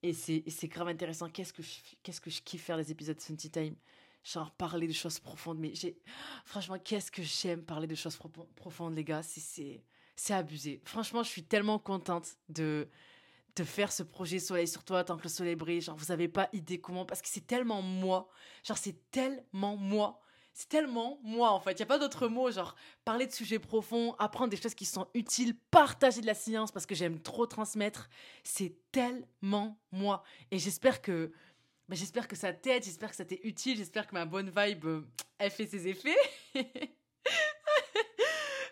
Et c'est grave intéressant. Qu'est-ce que, je, qu'est-ce que je kiffe faire les épisodes Sunny Time? Genre parler de choses profondes. Mais j'ai. Franchement, qu'est-ce que j'aime parler de choses profondes, les gars. C'est, c'est abusé. Franchement, je suis tellement contente de, de faire ce projet Soleil sur toi tant que le soleil brille. Genre, vous avez pas idée comment. Parce que c'est tellement moi. Genre, c'est tellement moi c'est tellement moi en fait. Il n'y a pas d'autre mot, genre parler de sujets profonds, apprendre des choses qui sont utiles, partager de la science parce que j'aime trop transmettre. C'est tellement moi. Et j'espère que, j'espère que ça t'aide, j'espère que ça t'est utile, j'espère que ma bonne vibe, euh, elle fait ses effets. *laughs*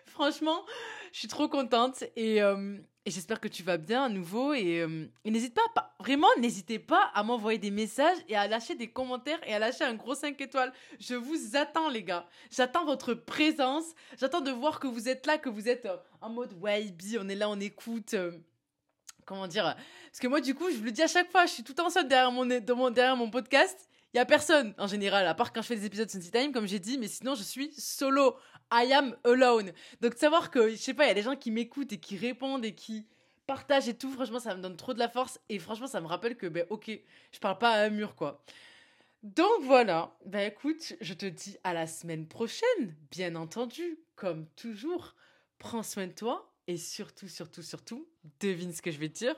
Franchement, je suis trop contente et, euh, et j'espère que tu vas bien à nouveau. Et, euh, n'hésite pas, pas, vraiment, n'hésitez pas à m'envoyer des messages et à lâcher des commentaires et à lâcher un gros 5 étoiles. Je vous attends, les gars. J'attends votre présence. J'attends de voir que vous êtes là, que vous êtes euh, en mode ouais, on est là, on écoute. Comment dire Parce que moi, du coup, je le dis à chaque fois, je suis tout en seul derrière mon, derrière mon podcast. Il y a personne en général, à part quand je fais des épisodes Sensi Time, comme j'ai dit, mais sinon je suis solo. I am alone. Donc de savoir que, je sais pas, il y a des gens qui m'écoutent et qui répondent et qui partagent et tout, franchement, ça me donne trop de la force. Et franchement, ça me rappelle que, ben ok, je parle pas à un mur, quoi. Donc voilà, ben écoute, je te dis à la semaine prochaine, bien entendu, comme toujours. Prends soin de toi et surtout, surtout, surtout, devine ce que je vais te dire.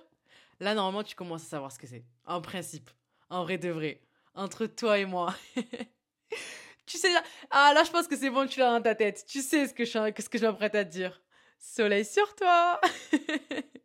Là, normalement, tu commences à savoir ce que c'est. En principe, en vrai de vrai, entre toi et moi. *laughs* Tu sais, ah là, je pense que c'est bon, tu l'as dans ta tête. Tu sais ce que je, ce que je m'apprête à te dire. Soleil sur toi *laughs*